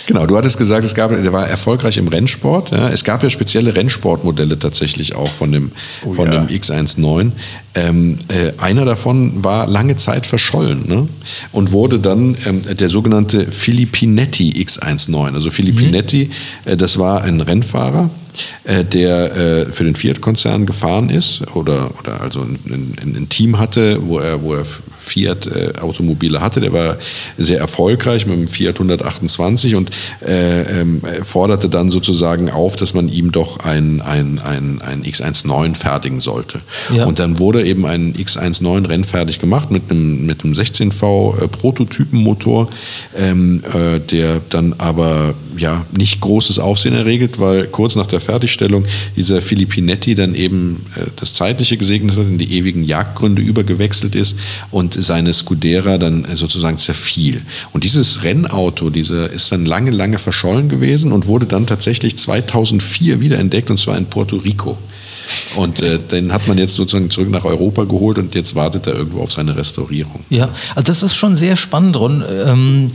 Genau, du hattest gesagt, es gab, der war erfolgreich im Rennsport. Ja. Es gab ja spezielle Rennsportmodelle tatsächlich auch von dem, von ja. dem X19. Ähm, äh, einer davon war lange Zeit verschollen ne? und wurde dann ähm, der sogenannte Filippinetti X19. Also Filippinetti, äh, das war ein Rennfahrer, der äh, für den Fiat-Konzern gefahren ist oder, oder also ein, ein, ein Team hatte, wo er, wo er Fiat-Automobile hatte. Der war sehr erfolgreich mit dem Fiat 128 und äh, ähm, forderte dann sozusagen auf, dass man ihm doch ein, ein, ein, ein X19 fertigen sollte. Ja. Und dann wurde eben ein X19 rennfertig gemacht mit einem, mit einem 16V äh, Prototypenmotor, ähm, äh, der dann aber ja nicht großes Aufsehen erregelt, weil kurz nach der Fertigstellung dieser Filippinetti dann eben äh, das Zeitliche gesegnet hat, in die ewigen Jagdgründe übergewechselt ist und seine Scudera dann äh, sozusagen zerfiel. Und dieses Rennauto, dieser ist dann lange, lange verschollen gewesen und wurde dann tatsächlich 2004 wiederentdeckt und zwar in Puerto Rico. Und äh, den hat man jetzt sozusagen zurück nach Europa geholt und jetzt wartet er irgendwo auf seine Restaurierung. Ja, also das ist schon sehr spannend, Ron. Ähm,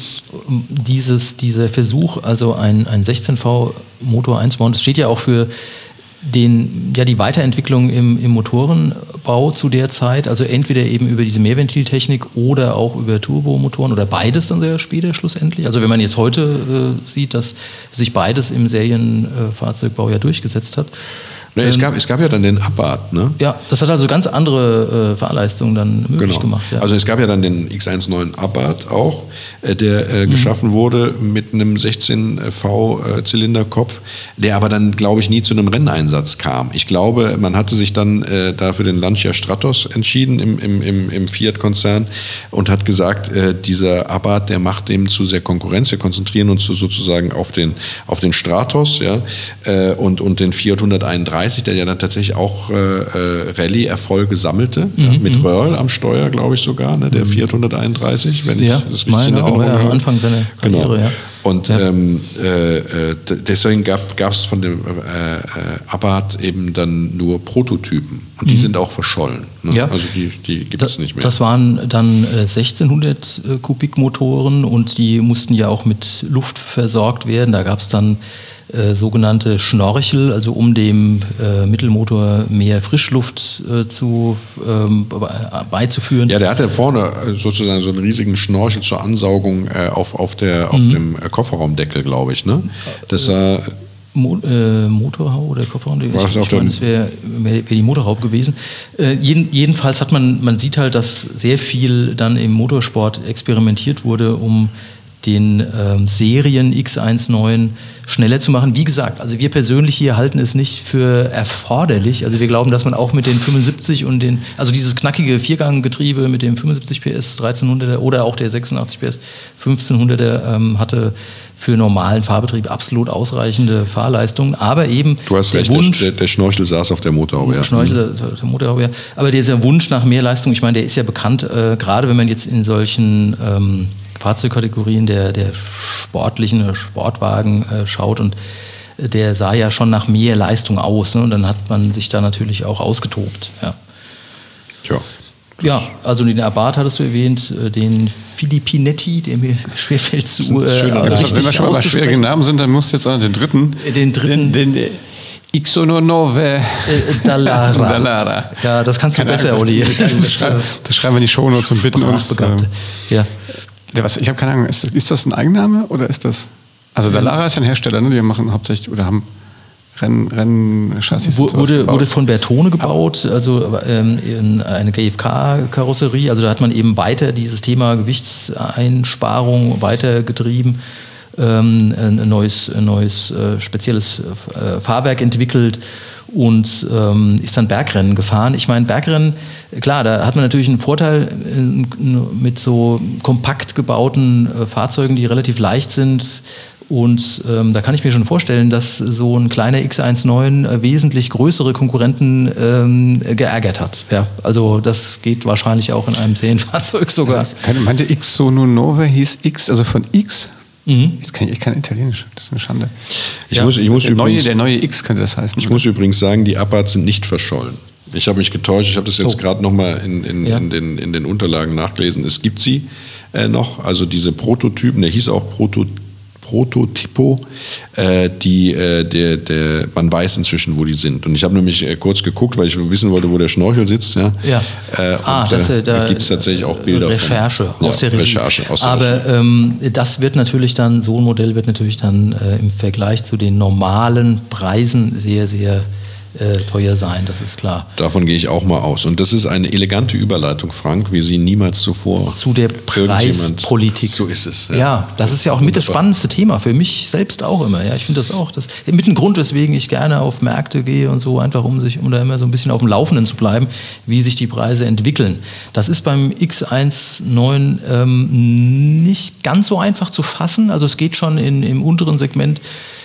dieses, dieser Versuch, also ein, ein 16V Motor einzubauen, das steht ja auch für den, ja, die Weiterentwicklung im, im Motorenbau zu der Zeit, also entweder eben über diese Mehrventiltechnik oder auch über Turbomotoren oder beides dann sehr später schlussendlich. Also wenn man jetzt heute äh, sieht, dass sich beides im Serienfahrzeugbau ja durchgesetzt hat. Ne, es, gab, es gab ja dann den Abarth, ne? Ja, das hat also ganz andere äh, Fahrleistungen dann möglich Genau. gemacht. Ja. Also es gab ja dann den X19 Abarth auch, äh, der äh, Mhm. geschaffen wurde mit einem 16V äh, Zylinderkopf, der aber dann, glaube ich, nie zu einem Renneinsatz kam. Ich glaube, man hatte sich dann äh, da für den Lancia Stratos entschieden im, im, im, im Fiat-Konzern und hat gesagt, äh, dieser Abarth, der macht dem zu sehr Konkurrenz. Wir konzentrieren uns so sozusagen auf den, auf den Stratos ja, äh, und, und den Fiat 131, der ja dann tatsächlich auch äh, äh, Rallye-Erfolge sammelte, ja, mit Röhrl am Steuer, glaube ich sogar, ne, der Fiat 131, wenn Ja, ich das richtig meine in auch, Erinnerung ja, am habe. Anfang seiner Karriere, genau. ja. Und Ja. ähm, äh, äh, deswegen gab es von dem äh, äh, Abarth eben dann nur Prototypen und die sind auch verschollen. Ne? Mhm. Ja. Also die, die gibt es nicht mehr. Das waren dann äh, 1600 äh, Kubikmotoren und die mussten ja auch mit Luft versorgt werden. Da gab es dann äh, sogenannte Schnorchel, also um dem äh, Mittelmotor mehr Frischluft äh, zu, ähm, be- beizuführen. Ja, der hatte vorne äh, sozusagen so einen riesigen Schnorchel zur Ansaugung äh, auf, auf, der, Mhm. auf dem Kofferraumdeckel, glaube ich. Ne? Das Mo äh, Motorhaube oder Kofferraum, ich, ich meine, das wäre wär, wär die Motorhaube gewesen. Äh, jeden, jedenfalls hat man, man sieht halt, dass sehr viel dann im Motorsport experimentiert wurde, um den ähm, Serien X19 schneller zu machen. Wie gesagt, also wir persönlich hier halten es nicht für erforderlich. Also wir glauben, dass man auch mit den 75 und den, also dieses knackige Vierganggetriebe mit dem 75 PS 1300er oder auch der 86 PS 1500er ähm, hatte für normalen Fahrbetrieb absolut ausreichende Fahrleistungen. Aber eben du hast der recht, Wunsch, der, der, der Schnorchel saß auf der Motorhaube. Ja. Schnorchel, der, der Motorhaube, ja. Aber dieser Wunsch nach mehr Leistung, ich meine, der ist ja bekannt, äh, gerade wenn man jetzt in solchen ähm, Fahrzeugkategorien der, der sportlichen oder Sportwagen äh, schaut und äh, der sah ja schon nach mehr Leistung aus. Ne? Und dann hat man sich da natürlich auch ausgetobt. Ja, Tja. ja also den Abarth hattest du erwähnt, äh, den Filippinetti, der mir schwerfällt zu äh, richtig Wenn wir schon mal bei schwierigen. Namen sind, dann musst du jetzt auch den dritten. Den dritten. Den, den Ixononove. Äh, Dallara. Dallara. Ja, das kannst du Keine besser, Ahnung, Uli. Das, das, das, schreiben, wir in die Shownotes und bitten uns. Ähm, Ja. Was, ich habe keine Ahnung, ist, ist das ein Eigenname oder ist das. Also Dallara ist ja ein Hersteller, ne? die machen hauptsächlich oder haben Renn, Rennchassis. Wurde, wurde von Bertone gebaut, also ähm, in eine GFK-Karosserie. Also da hat man eben weiter dieses Thema Gewichtseinsparung weitergetrieben, ähm, ein neues, neues äh, spezielles äh, Fahrwerk entwickelt und ähm, ist dann Bergrennen gefahren. Ich meine, Bergrennen, klar, da hat man natürlich einen Vorteil äh, mit so kompakt gebauten äh, Fahrzeugen, die relativ leicht sind. Und ähm, da kann ich mir schon vorstellen, dass so ein kleiner X19 äh, wesentlich größere Konkurrenten ähm, geärgert hat. Ja, also das geht wahrscheinlich auch in einem Serienfahrzeug sogar. Keine, meinte Ixononove hieß X, also von X? Mhm. Jetzt kann ich, ich kann Italienisch, das ist eine Schande. Ich muss, ich muss der, neue, übrigens, der neue X könnte das heißen. Ich muss übrigens sagen, die Abarths sind nicht verschollen. Ich habe mich getäuscht. Ich habe das jetzt Oh. gerade nochmal in, in, Ja. in, den, in den Unterlagen nachgelesen. Es gibt sie äh, noch, also diese Prototypen, der hieß auch Proto, Prototypo, äh, die, äh, der, der, man weiß inzwischen, wo die sind. Und ich habe nämlich äh, kurz geguckt, weil ich wissen wollte, wo der Schnorchel sitzt. Ja. Ja. Äh, ah, das, äh, äh, da gibt es tatsächlich auch Bilder Recherche von. aus ja, der. Recherche aus der Aber ähm, das wird natürlich dann, so ein Modell wird natürlich dann im Vergleich zu den normalen Preisen sehr, sehr äh, teuer sein, das ist klar. Davon gehe ich auch mal aus. Und das ist eine elegante Überleitung, Frank, wie sie niemals zuvor. Zu der Preispolitik. So ist es. Ja, das ist ja auch mit das Wunderbar. spannendste Thema für mich selbst auch immer. Ja, ich finde das auch. Das mit ein Grund, weswegen ich gerne auf Märkte gehe und so, einfach um sich, um da immer so ein bisschen auf dem Laufenden zu bleiben, wie sich die Preise entwickeln. Das ist beim X19 ähm, nicht ganz so einfach zu fassen. Also es geht schon in, im unteren Segment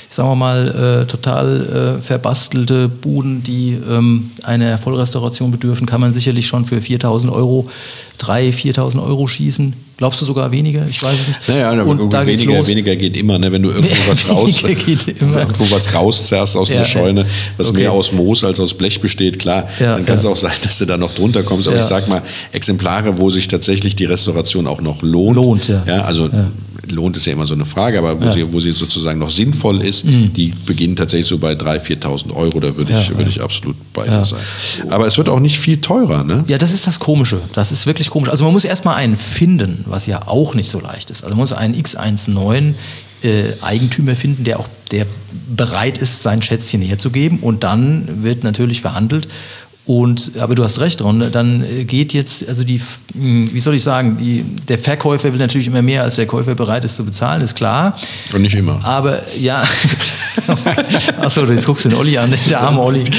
sagen wir mal, äh, total äh, verbastelte Buden, die ähm, einer Vollrestauration bedürfen, kann man sicherlich schon für 4.000 Euro, 3.000, 4.000 Euro schießen. Glaubst du sogar weniger? Ich weiß es nicht. Naja, Und da geht's weniger, los. weniger geht immer, ne? wenn du irgendwo was raus, irgendwo was rauszerrst aus Ja, einer Scheune, was Okay. mehr aus Moos als aus Blech besteht, klar, Ja, dann kann es ja. auch sein, dass du da noch drunter kommst. Aber ich sag mal, Exemplare, wo sich tatsächlich die Restauration auch noch lohnt. Lohnt, ja. also Ja. Lohnt ist ja immer so eine Frage, aber wo, Ja. Mhm. sie, wo sie sozusagen noch sinnvoll ist, die beginnen tatsächlich so bei 3.000, 4.000 Euro, da würde ich, Ja, ich absolut bei dir sein. Aber es wird auch nicht viel teurer, ne? Ja, das ist das Komische. Das ist wirklich komisch. Also man muss erstmal einen finden, was ja auch nicht so leicht ist. Also man muss einen X19 äh, Eigentümer finden, der auch der bereit ist, sein Schätzchen herzugeben. Und dann wird natürlich verhandelt. Und, aber du hast recht, Ron, dann äh, geht jetzt, also die, mh, wie soll ich sagen, die, der Verkäufer will natürlich immer mehr, als der Käufer bereit ist zu bezahlen, ist klar. Und nicht immer. Aber ja, achso, jetzt guckst du den Olli an, der arme Olli.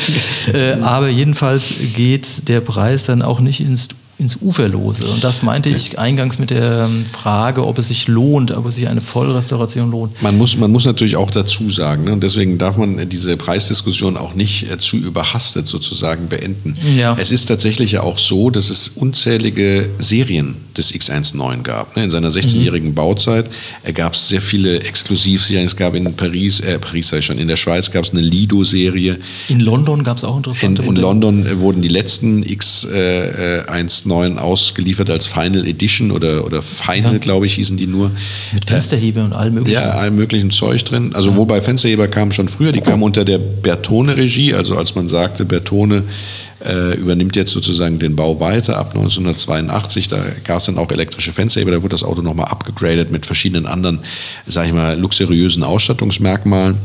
Äh, aber jedenfalls geht der Preis dann auch nicht ins, ins Uferlose. Und das meinte ich eingangs mit der ähm, Frage, ob es sich lohnt, ob es sich eine Vollrestauration lohnt. Man muss, man muss natürlich auch dazu sagen, ne, und deswegen darf man äh, diese Preisdiskussion auch nicht äh, zu überhastet sozusagen beenden. Ja. Es ist tatsächlich ja auch so, dass es unzählige Serien des X19 gab. Ne. In seiner 16-jährigen Bauzeit äh, gab es sehr viele Exklusivserien. Es gab in Paris, äh, Paris ich schon, in der Schweiz gab es eine Lido-Serie. In London gab es auch In, interessante in Modelle. London äh, wurden die letzten X19 ausgeliefert als Final Edition oder, oder Final, Ja. glaube ich, hießen die nur. Mit Fensterhebe und allem möglichen. Ja, allem möglichen Zeug drin. Also wobei Fensterheber kamen schon früher, die kamen unter der Bertone-Regie, also als man sagte, Bertone äh, übernimmt jetzt sozusagen den Bau weiter ab 1982, da gab es dann auch elektrische Fensterheber, da wurde das Auto nochmal abgegradet mit verschiedenen anderen, sage ich mal, luxuriösen Ausstattungsmerkmalen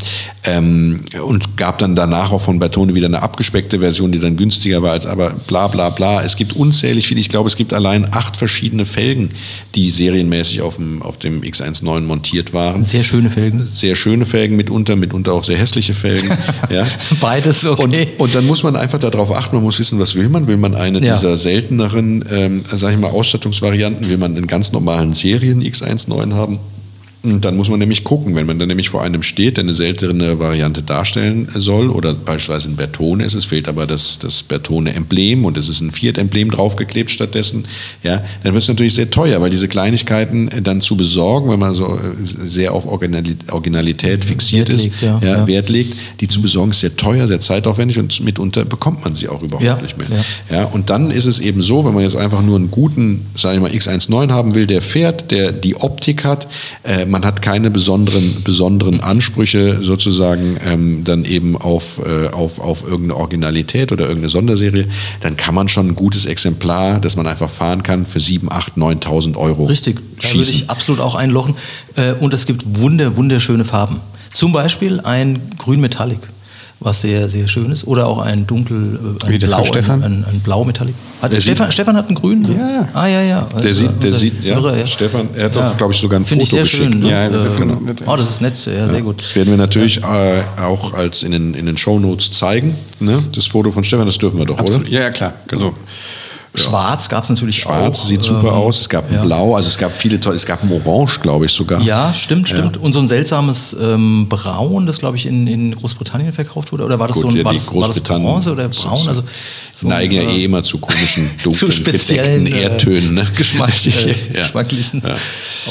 ähm, und gab dann danach auch von Bertone wieder eine abgespeckte Version, die dann günstiger war als aber bla bla bla. Es gibt unzählig viele, ich glaube, es gibt allein acht verschiedene Felgen, die serienmäßig auf dem, auf dem X19 montiert waren Sehr schöne Felgen. sehr schöne Felgen mitunter, mitunter auch sehr hässliche Felgen. ja. Beides okay. Und, und dann muss man einfach darauf achten, man muss wissen, was will man? Will man eine Ja. dieser selteneren, ähm, sag ich mal, Ausstattungsvarianten? Will man einen ganz normalen Serien X19 haben? Und dann muss man nämlich gucken, wenn man dann nämlich vor einem steht, der eine seltene Variante darstellen soll, oder beispielsweise ein Bertone ist, es fehlt aber das, das Bertone-Emblem und es ist ein Fiat-Emblem draufgeklebt stattdessen, ja, dann wird es natürlich sehr teuer, weil diese Kleinigkeiten dann zu besorgen, wenn man so äh, sehr auf Originali- Originalität fixiert Wert ist, legt, ja, ja, ja. Wert legt, die zu besorgen ist sehr teuer, sehr zeitaufwendig und mitunter bekommt man sie auch überhaupt nicht mehr. ja. Und dann ist es eben so, wenn man jetzt einfach nur einen guten, sage ich mal, X19 haben will, der fährt, der die Optik hat, äh, man hat keine besonderen, besonderen Ansprüche sozusagen ähm, dann eben auf, äh, auf, auf irgendeine Originalität oder irgendeine Sonderserie, dann kann man schon ein gutes Exemplar, das man einfach fahren kann, für 7, 8, 9.000 Euro Richtig, da würde schießen. ich absolut auch einlochen. Äh, Und es gibt wunder, wunderschöne Farben. Zum Beispiel ein Grün Metallic, was sehr, sehr schön ist. Oder auch ein dunkel, äh, ein Wie das Blau, Stefan? Ein, ein, ein Blau Metallic. Hat, Stefan, sieht- Stefan hat einen Grün? Ja. Ah, ja, ja. Der sieht, der Unser sieht, ja, Hörer, Stefan, er hat Ja. auch, glaube ich, sogar ein Finde ich Foto sehr geschickt. schön. ne? Ja, Das, wir äh, finden- oh, das ist nett, ja, sehr gut. Das werden wir natürlich äh, auch als in den, in den Shownotes zeigen. Ne? Das Foto von Stefan, das dürfen wir doch, Absolut. oder? Ja, ja, klar. Also, Schwarz gab es natürlich Schwarz auch. sieht super ähm, aus. Es gab ein ja. Blau, also es gab viele tolle, es gab ein Orange, glaube ich sogar. Ja, stimmt, stimmt. Und so ein seltsames ähm, Braun, das glaube ich in, in Großbritannien verkauft wurde. Oder war das Gut, so ein ja, war das, war das Großbritannien- Bronze oder Braun? Also so neigen ja ein, eh immer zu komischen, dunklen, zu speziellen äh, Erdtönen. Ne? Äh, ja. geschmacklichen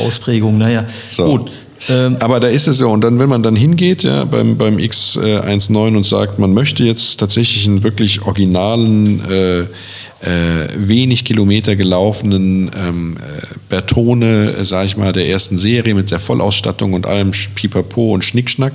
Ausprägungen. Naja, So. gut. Ähm, Aber da ist es so, und dann, wenn man dann hingeht, ja, beim, beim X19 und sagt, man möchte jetzt tatsächlich einen wirklich originalen äh, äh, wenig Kilometer gelaufenen ähm, äh, Bertone, äh, sage ich mal, der ersten Serie mit der Vollausstattung und allem Pipapo und Schnickschnack,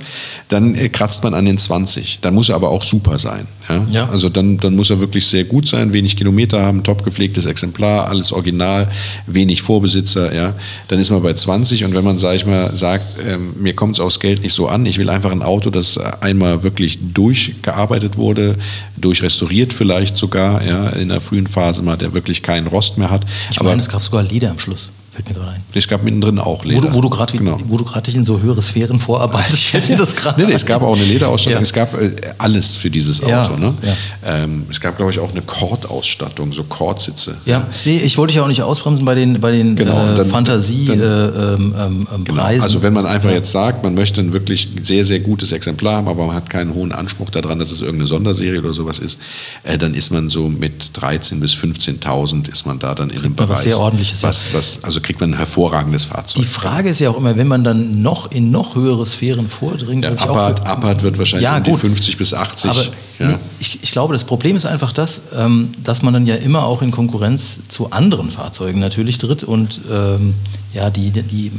dann äh, kratzt man an den 20. Dann muss er aber auch super sein. Ja? ja? Also dann, dann muss er wirklich sehr gut sein, wenig Kilometer haben, top gepflegtes Exemplar, alles original, wenig Vorbesitzer. Ja? Dann ist man bei 20 und wenn man, sage ich mal, sagt, ähm, mir kommt es aufs Geld nicht so an, ich will einfach ein Auto, das einmal wirklich durchgearbeitet wurde, durchrestauriert vielleicht sogar, ja, in der frühen Phase mal, der wirklich keinen Rost mehr hat. Ich meine, es gab sogar Leder am Schluss. Fällt mir gerade ein. Es gab mittendrin auch Leder. Wo du, wo du gerade genau. dich in so höhere Sphären vorarbeitest, mir das gerade nee, nee, Es gab auch eine Lederausstattung, ja. es gab äh, alles für dieses Auto. Ja, ne? ja. Ähm, es gab, glaube ich, auch eine Kordausstattung, so Kordsitze. Ja, nee, ich wollte dich auch nicht ausbremsen bei den, bei den genau, äh, Fantasie-Preisen. Äh, ähm, ähm, ähm genau. Also wenn man einfach jetzt sagt, man möchte ein wirklich sehr, sehr gutes Exemplar haben, aber man hat keinen hohen Anspruch daran, dass es irgendeine Sonderserie oder sowas ist, äh, dann ist man so mit 13.000 bis 15.000 ist man da dann in dem Bereich. Was sehr ordentliches. Was, was, also kriegt man ein hervorragendes Fahrzeug. Die Frage ist ja auch immer, wenn man dann noch in noch höhere Sphären vordringt. Ja, Abarth, Abarth wird wahrscheinlich ja, um die 50 bis 80. Aber ja. ich, ich, glaube, das Problem ist einfach das, ähm, dass man dann ja immer auch in Konkurrenz zu anderen Fahrzeugen natürlich tritt und ähm, ja, die, die,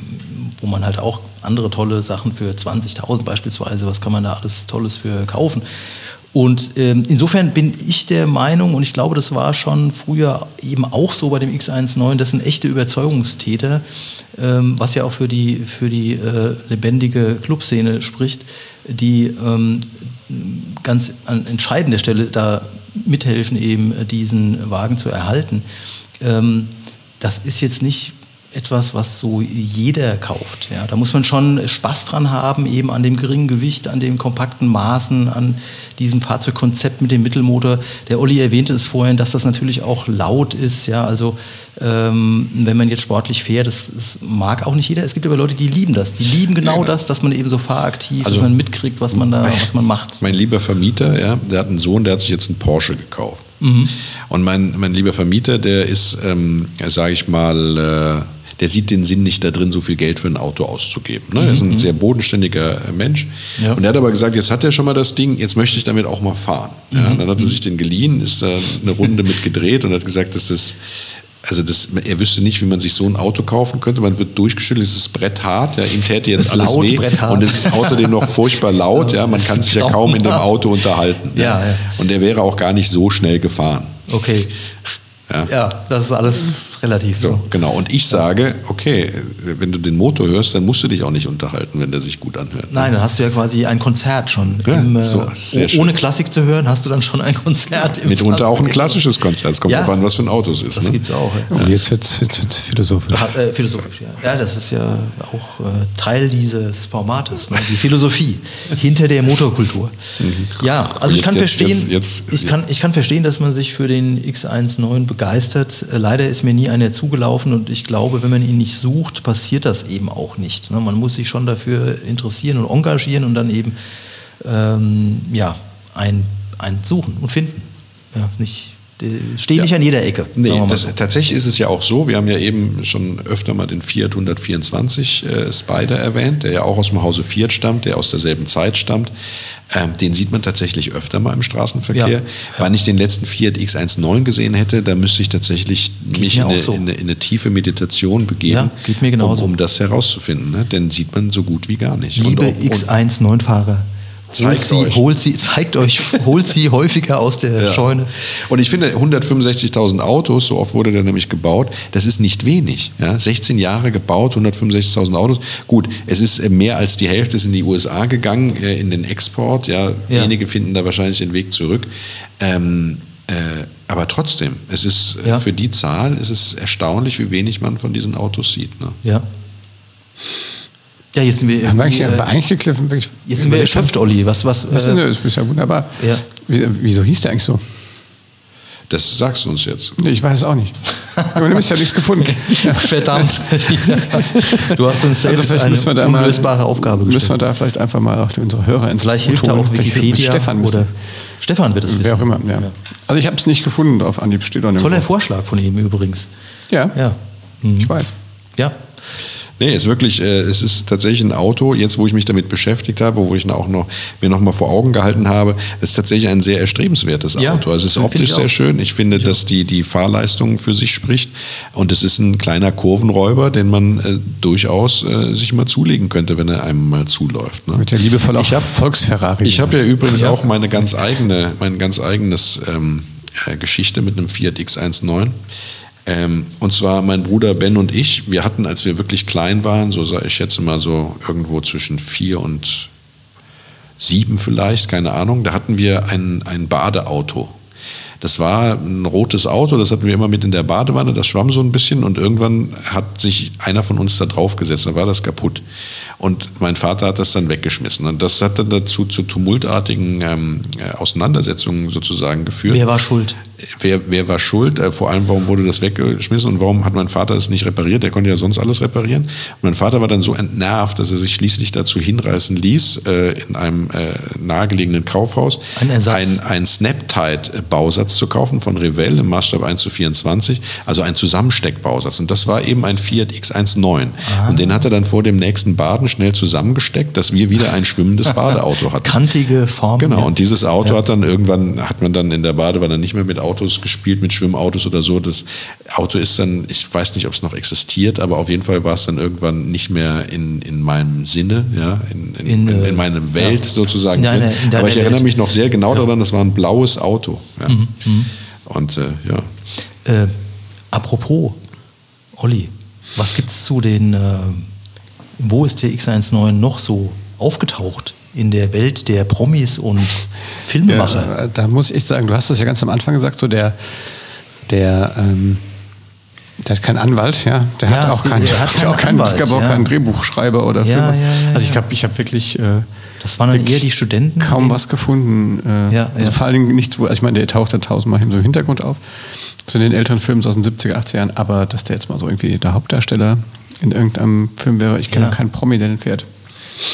wo man halt auch andere tolle Sachen für 20.000 beispielsweise, was kann man da alles Tolles für kaufen. Und ähm, insofern bin ich der Meinung, und ich glaube, das war schon früher eben auch so bei dem X19, das sind echte Überzeugungstäter, ähm, was ja auch für die, für die äh, lebendige Clubszene spricht, die ähm, ganz an entscheidender Stelle da mithelfen, eben diesen Wagen zu erhalten. Ähm, das ist jetzt nicht etwas, was so jeder kauft. Ja, da muss man schon Spaß dran haben, eben an dem geringen Gewicht, an den kompakten Maßen, an diesem Fahrzeugkonzept mit dem Mittelmotor. Der Olli erwähnte es vorhin, dass das natürlich auch laut ist. Ja, also ähm, wenn man jetzt sportlich fährt, das, das, mag auch nicht jeder. Es gibt aber Leute, die lieben das. Die lieben genau ja, das, dass man eben so fahraktiv, also, dass man mitkriegt, was man da, was man macht. Mein lieber Vermieter, ja, der hat einen Sohn, der hat sich jetzt einen Porsche gekauft. Mhm. Und mein, mein lieber Vermieter, der ist, ähm, sage ich mal, äh, der sieht den Sinn nicht da drin, so viel Geld für ein Auto auszugeben. Ne? Er ist ein mhm. sehr bodenständiger Mensch. Ja. Und er hat aber gesagt, jetzt hat er schon mal das Ding, jetzt möchte ich damit auch mal fahren. Ja? Mhm. Dann hat er sich den geliehen, ist da eine Runde mit gedreht und hat gesagt, dass das also das, er wüsste nicht, wie man sich so ein Auto kaufen könnte. Man wird durchgeschüttelt, es ist bretthart, ja, ihm täte jetzt alles laut, weh. Und es ist außerdem noch furchtbar laut, ja, man kann sich ja kaum in dem Auto unterhalten. Ja, ja. Und er wäre auch gar nicht so schnell gefahren. Okay. Ja. ja, das ist alles relativ. So, genau. Und ich sage, okay, wenn du den Motor hörst, dann musst du dich auch nicht unterhalten, wenn der sich gut anhört. Nein, dann hast du ja quasi ein Konzert schon. Ja, im, so, äh, ohne Klassik zu hören, hast du dann schon ein Konzert. Im Mitunter auch ein klassisches Konzert. Es kommt ja, an, was für ein Auto es ist. Das ne? gibt es auch. Ja. Und jetzt wird es philosophisch. Äh, philosophisch, ja. Ja, das ist ja auch äh, Teil dieses Formates, ne? die Philosophie hinter der Motorkultur. Mhm. Ja, also ich kann jetzt, verstehen, jetzt, jetzt, ich, kann, ich kann verstehen, dass man sich für den X19 begeistert begeistert. Leider ist mir nie einer zugelaufen und ich glaube, wenn man ihn nicht sucht, passiert das eben auch nicht. Ne? Man muss sich schon dafür interessieren und engagieren und dann eben ähm, ja, ein, suchen und finden. Ja, nicht stehen ja. nicht an jeder Ecke. Nee, das, so. tatsächlich ist es ja auch so, wir haben ja eben schon öfter mal den Fiat 124 äh, Spider erwähnt, der ja auch aus dem Hause Fiat stammt, der aus derselben Zeit stammt. Ähm, den sieht man tatsächlich öfter mal im Straßenverkehr. Ja. Wenn ich den letzten Fiat X19 gesehen hätte, da müsste ich tatsächlich geht mich in eine, so. in, eine, in eine, tiefe Meditation begeben, um, um, das herauszufinden. Ne? Den sieht man so gut wie gar nicht. Liebe X19-Fahrer, Zeigt holt sie, holt sie, zeigt euch, holt sie häufiger aus der ja. Scheune. Und ich finde, 165.000 Autos, so oft wurde der nämlich gebaut, das ist nicht wenig. Ja? 16 Jahre gebaut, 165.000 Autos. Gut, es ist äh, mehr als die Hälfte ist in die USA gegangen, äh, in den Export. Ja? ja. Wenige finden da wahrscheinlich den Weg zurück. Ähm, äh, aber trotzdem, es ist äh, ja. für die Zahl ist es erstaunlich, wie wenig man von diesen Autos sieht. Ne? Ja. Ja, jetzt sind wir. Haben wir eigentlich, äh, eigentlich gegriffen, jetzt sind wir erschöpft, Olli. Was, was, was äh, das ist ja wunderbar. Ja. Wieso hieß der eigentlich so? Das sagst du uns jetzt. Nee, ich weiß es auch nicht. Aber du hast ja nichts gefunden. Verdammt. du hast uns selbst also eine da unlösbare mal, Aufgabe gestellt. Müssen wir da vielleicht einfach mal auch unsere Hörer ins Vielleicht hilft da auch Wikipedia Stefan oder Stefan wird es wissen. Wer auch immer, ja. Also ich habe es nicht gefunden auf Anhieb. Steht Toller Vorschlag von ihm übrigens. Ja, ja. Mhm. ich weiß. Ja, Nee, ist wirklich, äh, es ist tatsächlich ein Auto, jetzt wo ich mich damit beschäftigt habe, wo ich auch noch, mir noch mal vor Augen gehalten habe, es ist tatsächlich ein sehr erstrebenswertes Ja, Auto. Also es ist optisch ich sehr schön. Ich finde, dass die, die Fahrleistung für sich spricht. Und es ist ein kleiner Kurvenräuber, den man äh, durchaus äh, sich mal zulegen könnte, wenn er einem mal zuläuft. Ne? Wird ja liebevoll auch Ich hab- Volksferrari. Ich habe ja übrigens auch meine ganz eigene, mein ganz eigenes ähm, äh, Geschichte mit einem Fiat X19. Ähm, und zwar mein Bruder Ben und ich, wir hatten, als wir wirklich klein waren, so ich schätze mal so irgendwo zwischen vier und sieben vielleicht, keine Ahnung, da hatten wir ein, ein Badeauto. Das war ein rotes Auto, das hatten wir immer mit in der Badewanne, das schwamm so ein bisschen und irgendwann hat sich einer von uns da drauf gesetzt, dann war das kaputt. Und mein Vater hat das dann weggeschmissen. Und das hat dann dazu zu tumultartigen ähm, äh, Auseinandersetzungen sozusagen geführt. Wer war schuld? Wer, wer war schuld? Äh, vor allem, warum wurde das weggeschmissen und warum hat mein Vater es nicht repariert? Der konnte ja sonst alles reparieren. Und mein Vater war dann so entnervt, dass er sich schließlich dazu hinreißen ließ, äh, in einem äh, nahegelegenen Kaufhaus Ein ein, ein Snaptide-Bausatz zu kaufen von Revell im Maßstab 1 zu 24, also ein Zusammensteckbausatz. Und das war eben ein Fiat X19. Und den hat er dann vor dem nächsten Baden schnell zusammengesteckt, dass wir wieder ein schwimmendes Badeauto hatten. Kantige Form. Genau, ja. und dieses Auto hat dann irgendwann, hat man dann in der Badewanne nicht mehr mit Autos gespielt, mit Schwimmautos oder so. Das Auto ist dann, ich weiß nicht, ob es noch existiert, aber auf jeden Fall war es dann irgendwann nicht mehr in, in meinem Sinne, ja, in, in, In, in, äh, in meiner Welt ja. sozusagen. Deiner aber ich erinnere Welt. mich noch sehr genau daran, das war ein blaues Auto. Ja. Und äh, ja. Äh, apropos, Olli, was gibt es zu den, äh, wo ist der X19 noch so aufgetaucht in der Welt der Promis und Filmemacher? Ja, da muss ich sagen, du hast das ja ganz am Anfang gesagt, so der, der, ähm, der hat keinen Anwalt, ja, der Ja, hat auch der keinen, hat keinen auch keinen, es gab Anwalt, auch ja. keinen Drehbuchschreiber oder Ja, also ich glaube, ich habe wirklich äh, Das waren dann eher die Studenten. kaum was gefunden. Äh, Ja, also vor allen Dingen nichts, wo, also ich meine, der taucht dann tausendmal so im Hintergrund auf, zu den älteren Filmen aus den 70er, 80er Jahren, aber dass der jetzt mal so irgendwie der Hauptdarsteller in irgendeinem Film wäre, ich kenne Ja. keinen Promi, der den fährt.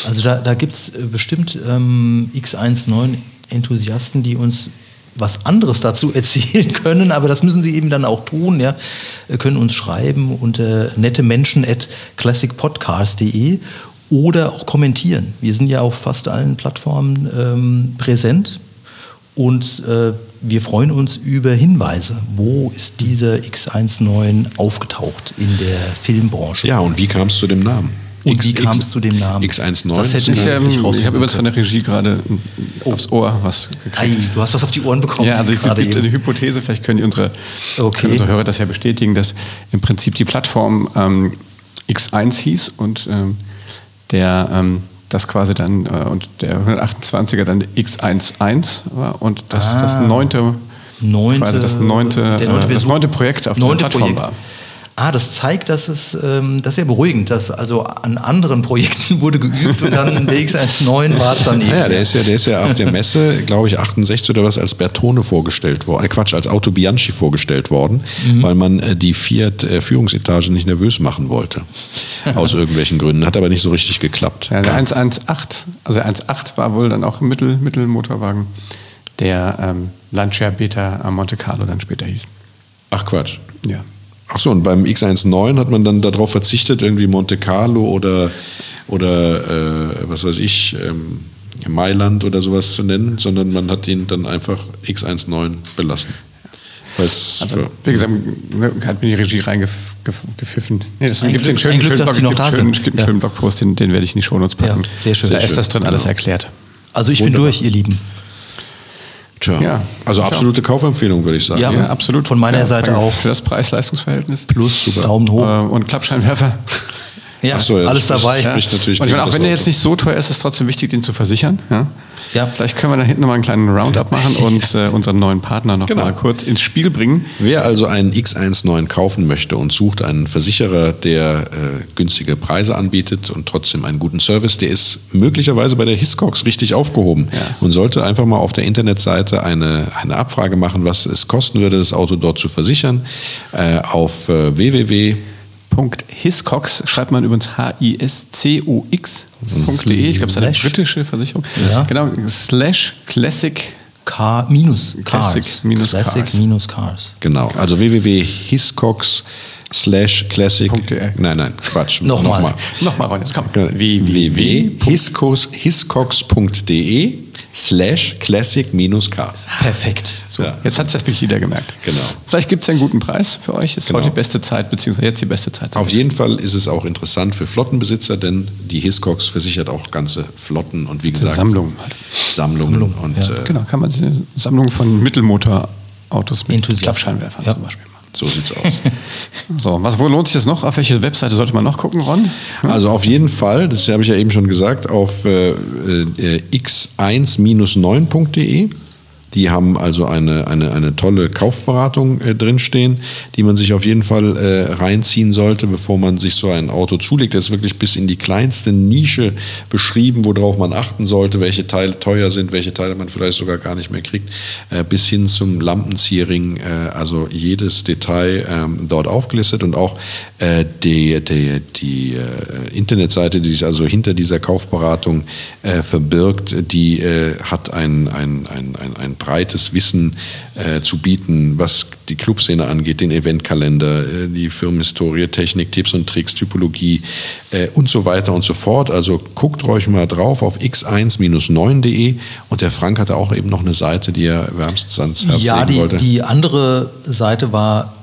Also da, da gibt es bestimmt ähm, X19-Enthusiasten, die uns was anderes dazu erzählen können, aber das müssen sie eben dann auch tun, ja. Äh, Können uns schreiben unter nettemenschen.classicpodcast.de oder auch kommentieren. Wir sind ja auf fast allen Plattformen ähm, präsent und äh, wir freuen uns über Hinweise. Wo ist dieser X19 aufgetaucht in der Filmbranche? ja, und wie kam es zu dem Namen? Und wie kam es zu dem Namen? X19. Das hätte ist Ich, Ja, ähm, ich habe übrigens von der Regie gerade aufs Ohr was Ei, gekriegt. du hast das auf die Ohren bekommen. Ja, also es gibt eben. eine Hypothese, vielleicht können, die unsere, Okay. können unsere Hörer das ja bestätigen, dass im Prinzip die Plattform ähm, X1 hieß und ähm, der ähm, das quasi dann äh, und der 128er dann X11 war und das, Ah. das neunte, Neunte, quasi das neunte, der äh, neunte das neunte Projekt auf Neunte der Plattform Projekt. war. Ah, das zeigt, dass es, ähm, das ist ja beruhigend, dass also an anderen Projekten wurde geübt und dann der X19 war es dann eben. Naja, der ist ja, der ist ja auf der Messe, glaube ich, 68 oder was, als Bertone vorgestellt worden, äh, Quatsch, als Auto Bianchi vorgestellt worden, weil man äh, die Fiat äh, Führungsetage nicht nervös machen wollte. Aus irgendwelchen Gründen. Hat aber nicht so richtig geklappt. Ja, der 118, also der 1.8 war wohl dann auch ein Mittel, Mittelmotorwagen, der ähm, Lancia Beta äh, Monte Carlo dann später hieß. Ach Quatsch. Ja. Ach so, und beim X19 hat man dann darauf verzichtet, irgendwie Monte Carlo oder, oder äh, was weiß ich, ähm, Mailand oder sowas zu nennen, sondern man hat ihn dann einfach X19 belassen. Weil's, Also, ja. wie gesagt, ne, hat mir die Regie reingepfiffen. Nee, das Ein gibt Glück- den schönen, ein Glück, schönen, dass Blog, Sie noch gibt da schönen, gibt einen Ja. schönen Blogpost, den, den werde ich in die Shownotes packen. Ja, sehr schön. Da Sehr ist das schön, drin alles genau. erklärt. Also ich Wunderbar. bin durch, ihr Lieben. Tja, Ja, also ich auch. absolute Kaufempfehlung, würde ich sagen. Ja, Ja, absolut. Von meiner ja, Seite auch. Für das Preis-Leistungs-Verhältnis. Plus Daumen hoch. Äh, und Klappscheinwerfer. Ja, so, ja, alles dabei. spricht natürlich Und ich meine, auch wenn der jetzt nicht so teuer ist, ist es trotzdem wichtig, den zu versichern. Ja? Ja. Vielleicht können wir da hinten nochmal einen kleinen Roundup machen und äh, unseren neuen Partner noch Genau. mal kurz ins Spiel bringen. Wer also einen X19 kaufen möchte und sucht einen Versicherer, der äh, günstige Preise anbietet und trotzdem einen guten Service, der ist möglicherweise bei der Hiscox richtig aufgehoben Ja. und sollte einfach mal auf der Internetseite eine, eine Abfrage machen, was es kosten würde, das Auto dort zu versichern. Äh, auf äh, www. Hiscox schreibt man übrigens H-I-S-C-O-X.de. Ich glaube, es ist eine britische Versicherung. Ja. Genau, slash Classic Car minus Cars. Classic minus Classic Cars. minus Cars. Genau, also www.hiscox slash classic. .de. Nein, nein, Quatsch. Nochmal. Nochmal, Ron, jetzt komm. www.hiscox.de slash classic minus cars. Perfekt. So, Ja. jetzt hat es das wirklich jeder gemerkt. Genau. Vielleicht gibt es ja einen guten Preis für euch. Ist Genau. heute die beste Zeit, beziehungsweise jetzt die beste Zeit. Auf jeden Fall ist es auch interessant für Flottenbesitzer, denn die Hiscox versichert auch ganze Flotten und wie gesagt Sammlungen halt. Sammlungen und ja. äh, Genau, kann man diese Sammlung von Mittelmotorautos mit. Klappscheinwerfern Ja. zum Beispiel. So sieht's aus. So, was, wo lohnt sich das noch? Auf welche Webseite sollte man noch gucken, Ron? Also auf jeden Fall, das habe ich ja eben schon gesagt, auf äh, äh, x1-9.de. Die haben also eine, eine, eine tolle Kaufberatung äh, drinstehen, die man sich auf jeden Fall äh, reinziehen sollte, bevor man sich so ein Auto zulegt. Das ist wirklich bis in die kleinste Nische beschrieben, worauf man achten sollte, welche Teile teuer sind, welche Teile man vielleicht sogar gar nicht mehr kriegt, äh, bis hin zum Lampenzierring. Äh, also jedes Detail ähm, dort aufgelistet und auch äh, die, die, die äh, Internetseite, die sich also hinter dieser Kaufberatung äh, verbirgt, die hat ein, ein, ein, ein, ein breites Wissen äh, zu bieten, was die Clubszene angeht, den Eventkalender, äh, die Firmenhistorie, Technik, Tipps und Tricks, Typologie äh, und so weiter und so fort. Also guckt euch mal drauf auf x1-9.de und der Frank hatte auch eben noch eine Seite, die er wärmstens ans Herz Ja, legen die, wollte. die andere Seite war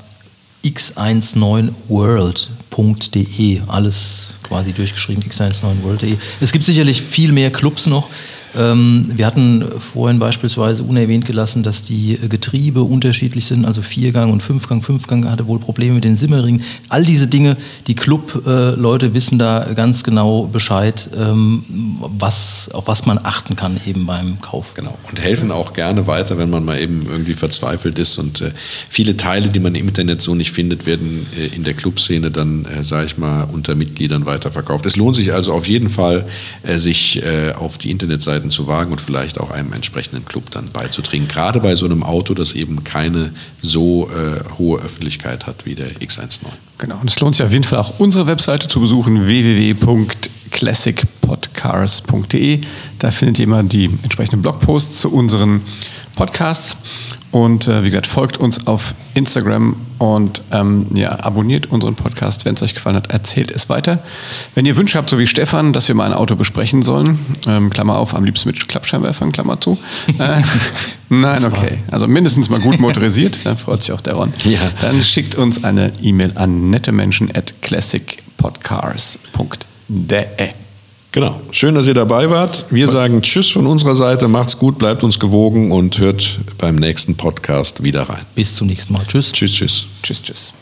x19world.de. Alles quasi durchgeschrieben, x19world.de. Es gibt sicherlich viel mehr Clubs noch. Ähm, wir hatten vorhin beispielsweise unerwähnt gelassen, dass die Getriebe unterschiedlich sind, also Viergang und Fünfgang. Fünfgang hatte wohl Probleme mit den Simmering. All diese Dinge, die Club-Leute wissen da ganz genau Bescheid, ähm, was, auf was man achten kann eben beim Kauf. Genau. Und helfen auch gerne weiter, wenn man mal eben irgendwie verzweifelt ist. Und äh, viele Teile, die man im Internet so nicht findet, werden äh, in der Clubszene dann, äh, sage ich mal, unter Mitgliedern weiterverkauft. Es lohnt sich also auf jeden Fall, äh, sich auf die Internetseiten zu wagen und vielleicht auch einem entsprechenden Club dann beizutreten. Gerade bei so einem Auto, das eben keine so äh, hohe Öffentlichkeit hat wie der X19. Genau, und es lohnt sich auf jeden Fall auch unsere Webseite zu besuchen, www.classicpodcars.de. Da findet ihr immer die entsprechenden Blogposts zu unseren Podcasts. Und äh, wie gesagt, folgt uns auf Instagram und ähm, ja, abonniert unseren Podcast, wenn es euch gefallen hat. Erzählt es weiter. Wenn ihr Wünsche habt, so wie Stefan, dass wir mal ein Auto besprechen sollen, ähm, Klammer auf, am liebsten mit Klappscheinwerfern, Klammer zu. Äh, nein, okay. Also mindestens mal gut motorisiert, dann freut sich auch der Ron. Ja. Dann schickt uns eine E-Mail an nettemenschen at classicpodcars.de. Genau. Schön, dass ihr dabei wart. Wir sagen Tschüss von unserer Seite. Macht's gut, bleibt uns gewogen und hört beim nächsten Podcast wieder rein. Bis zum nächsten Mal. Tschüss. Tschüss, tschüss. Tschüss, tschüss.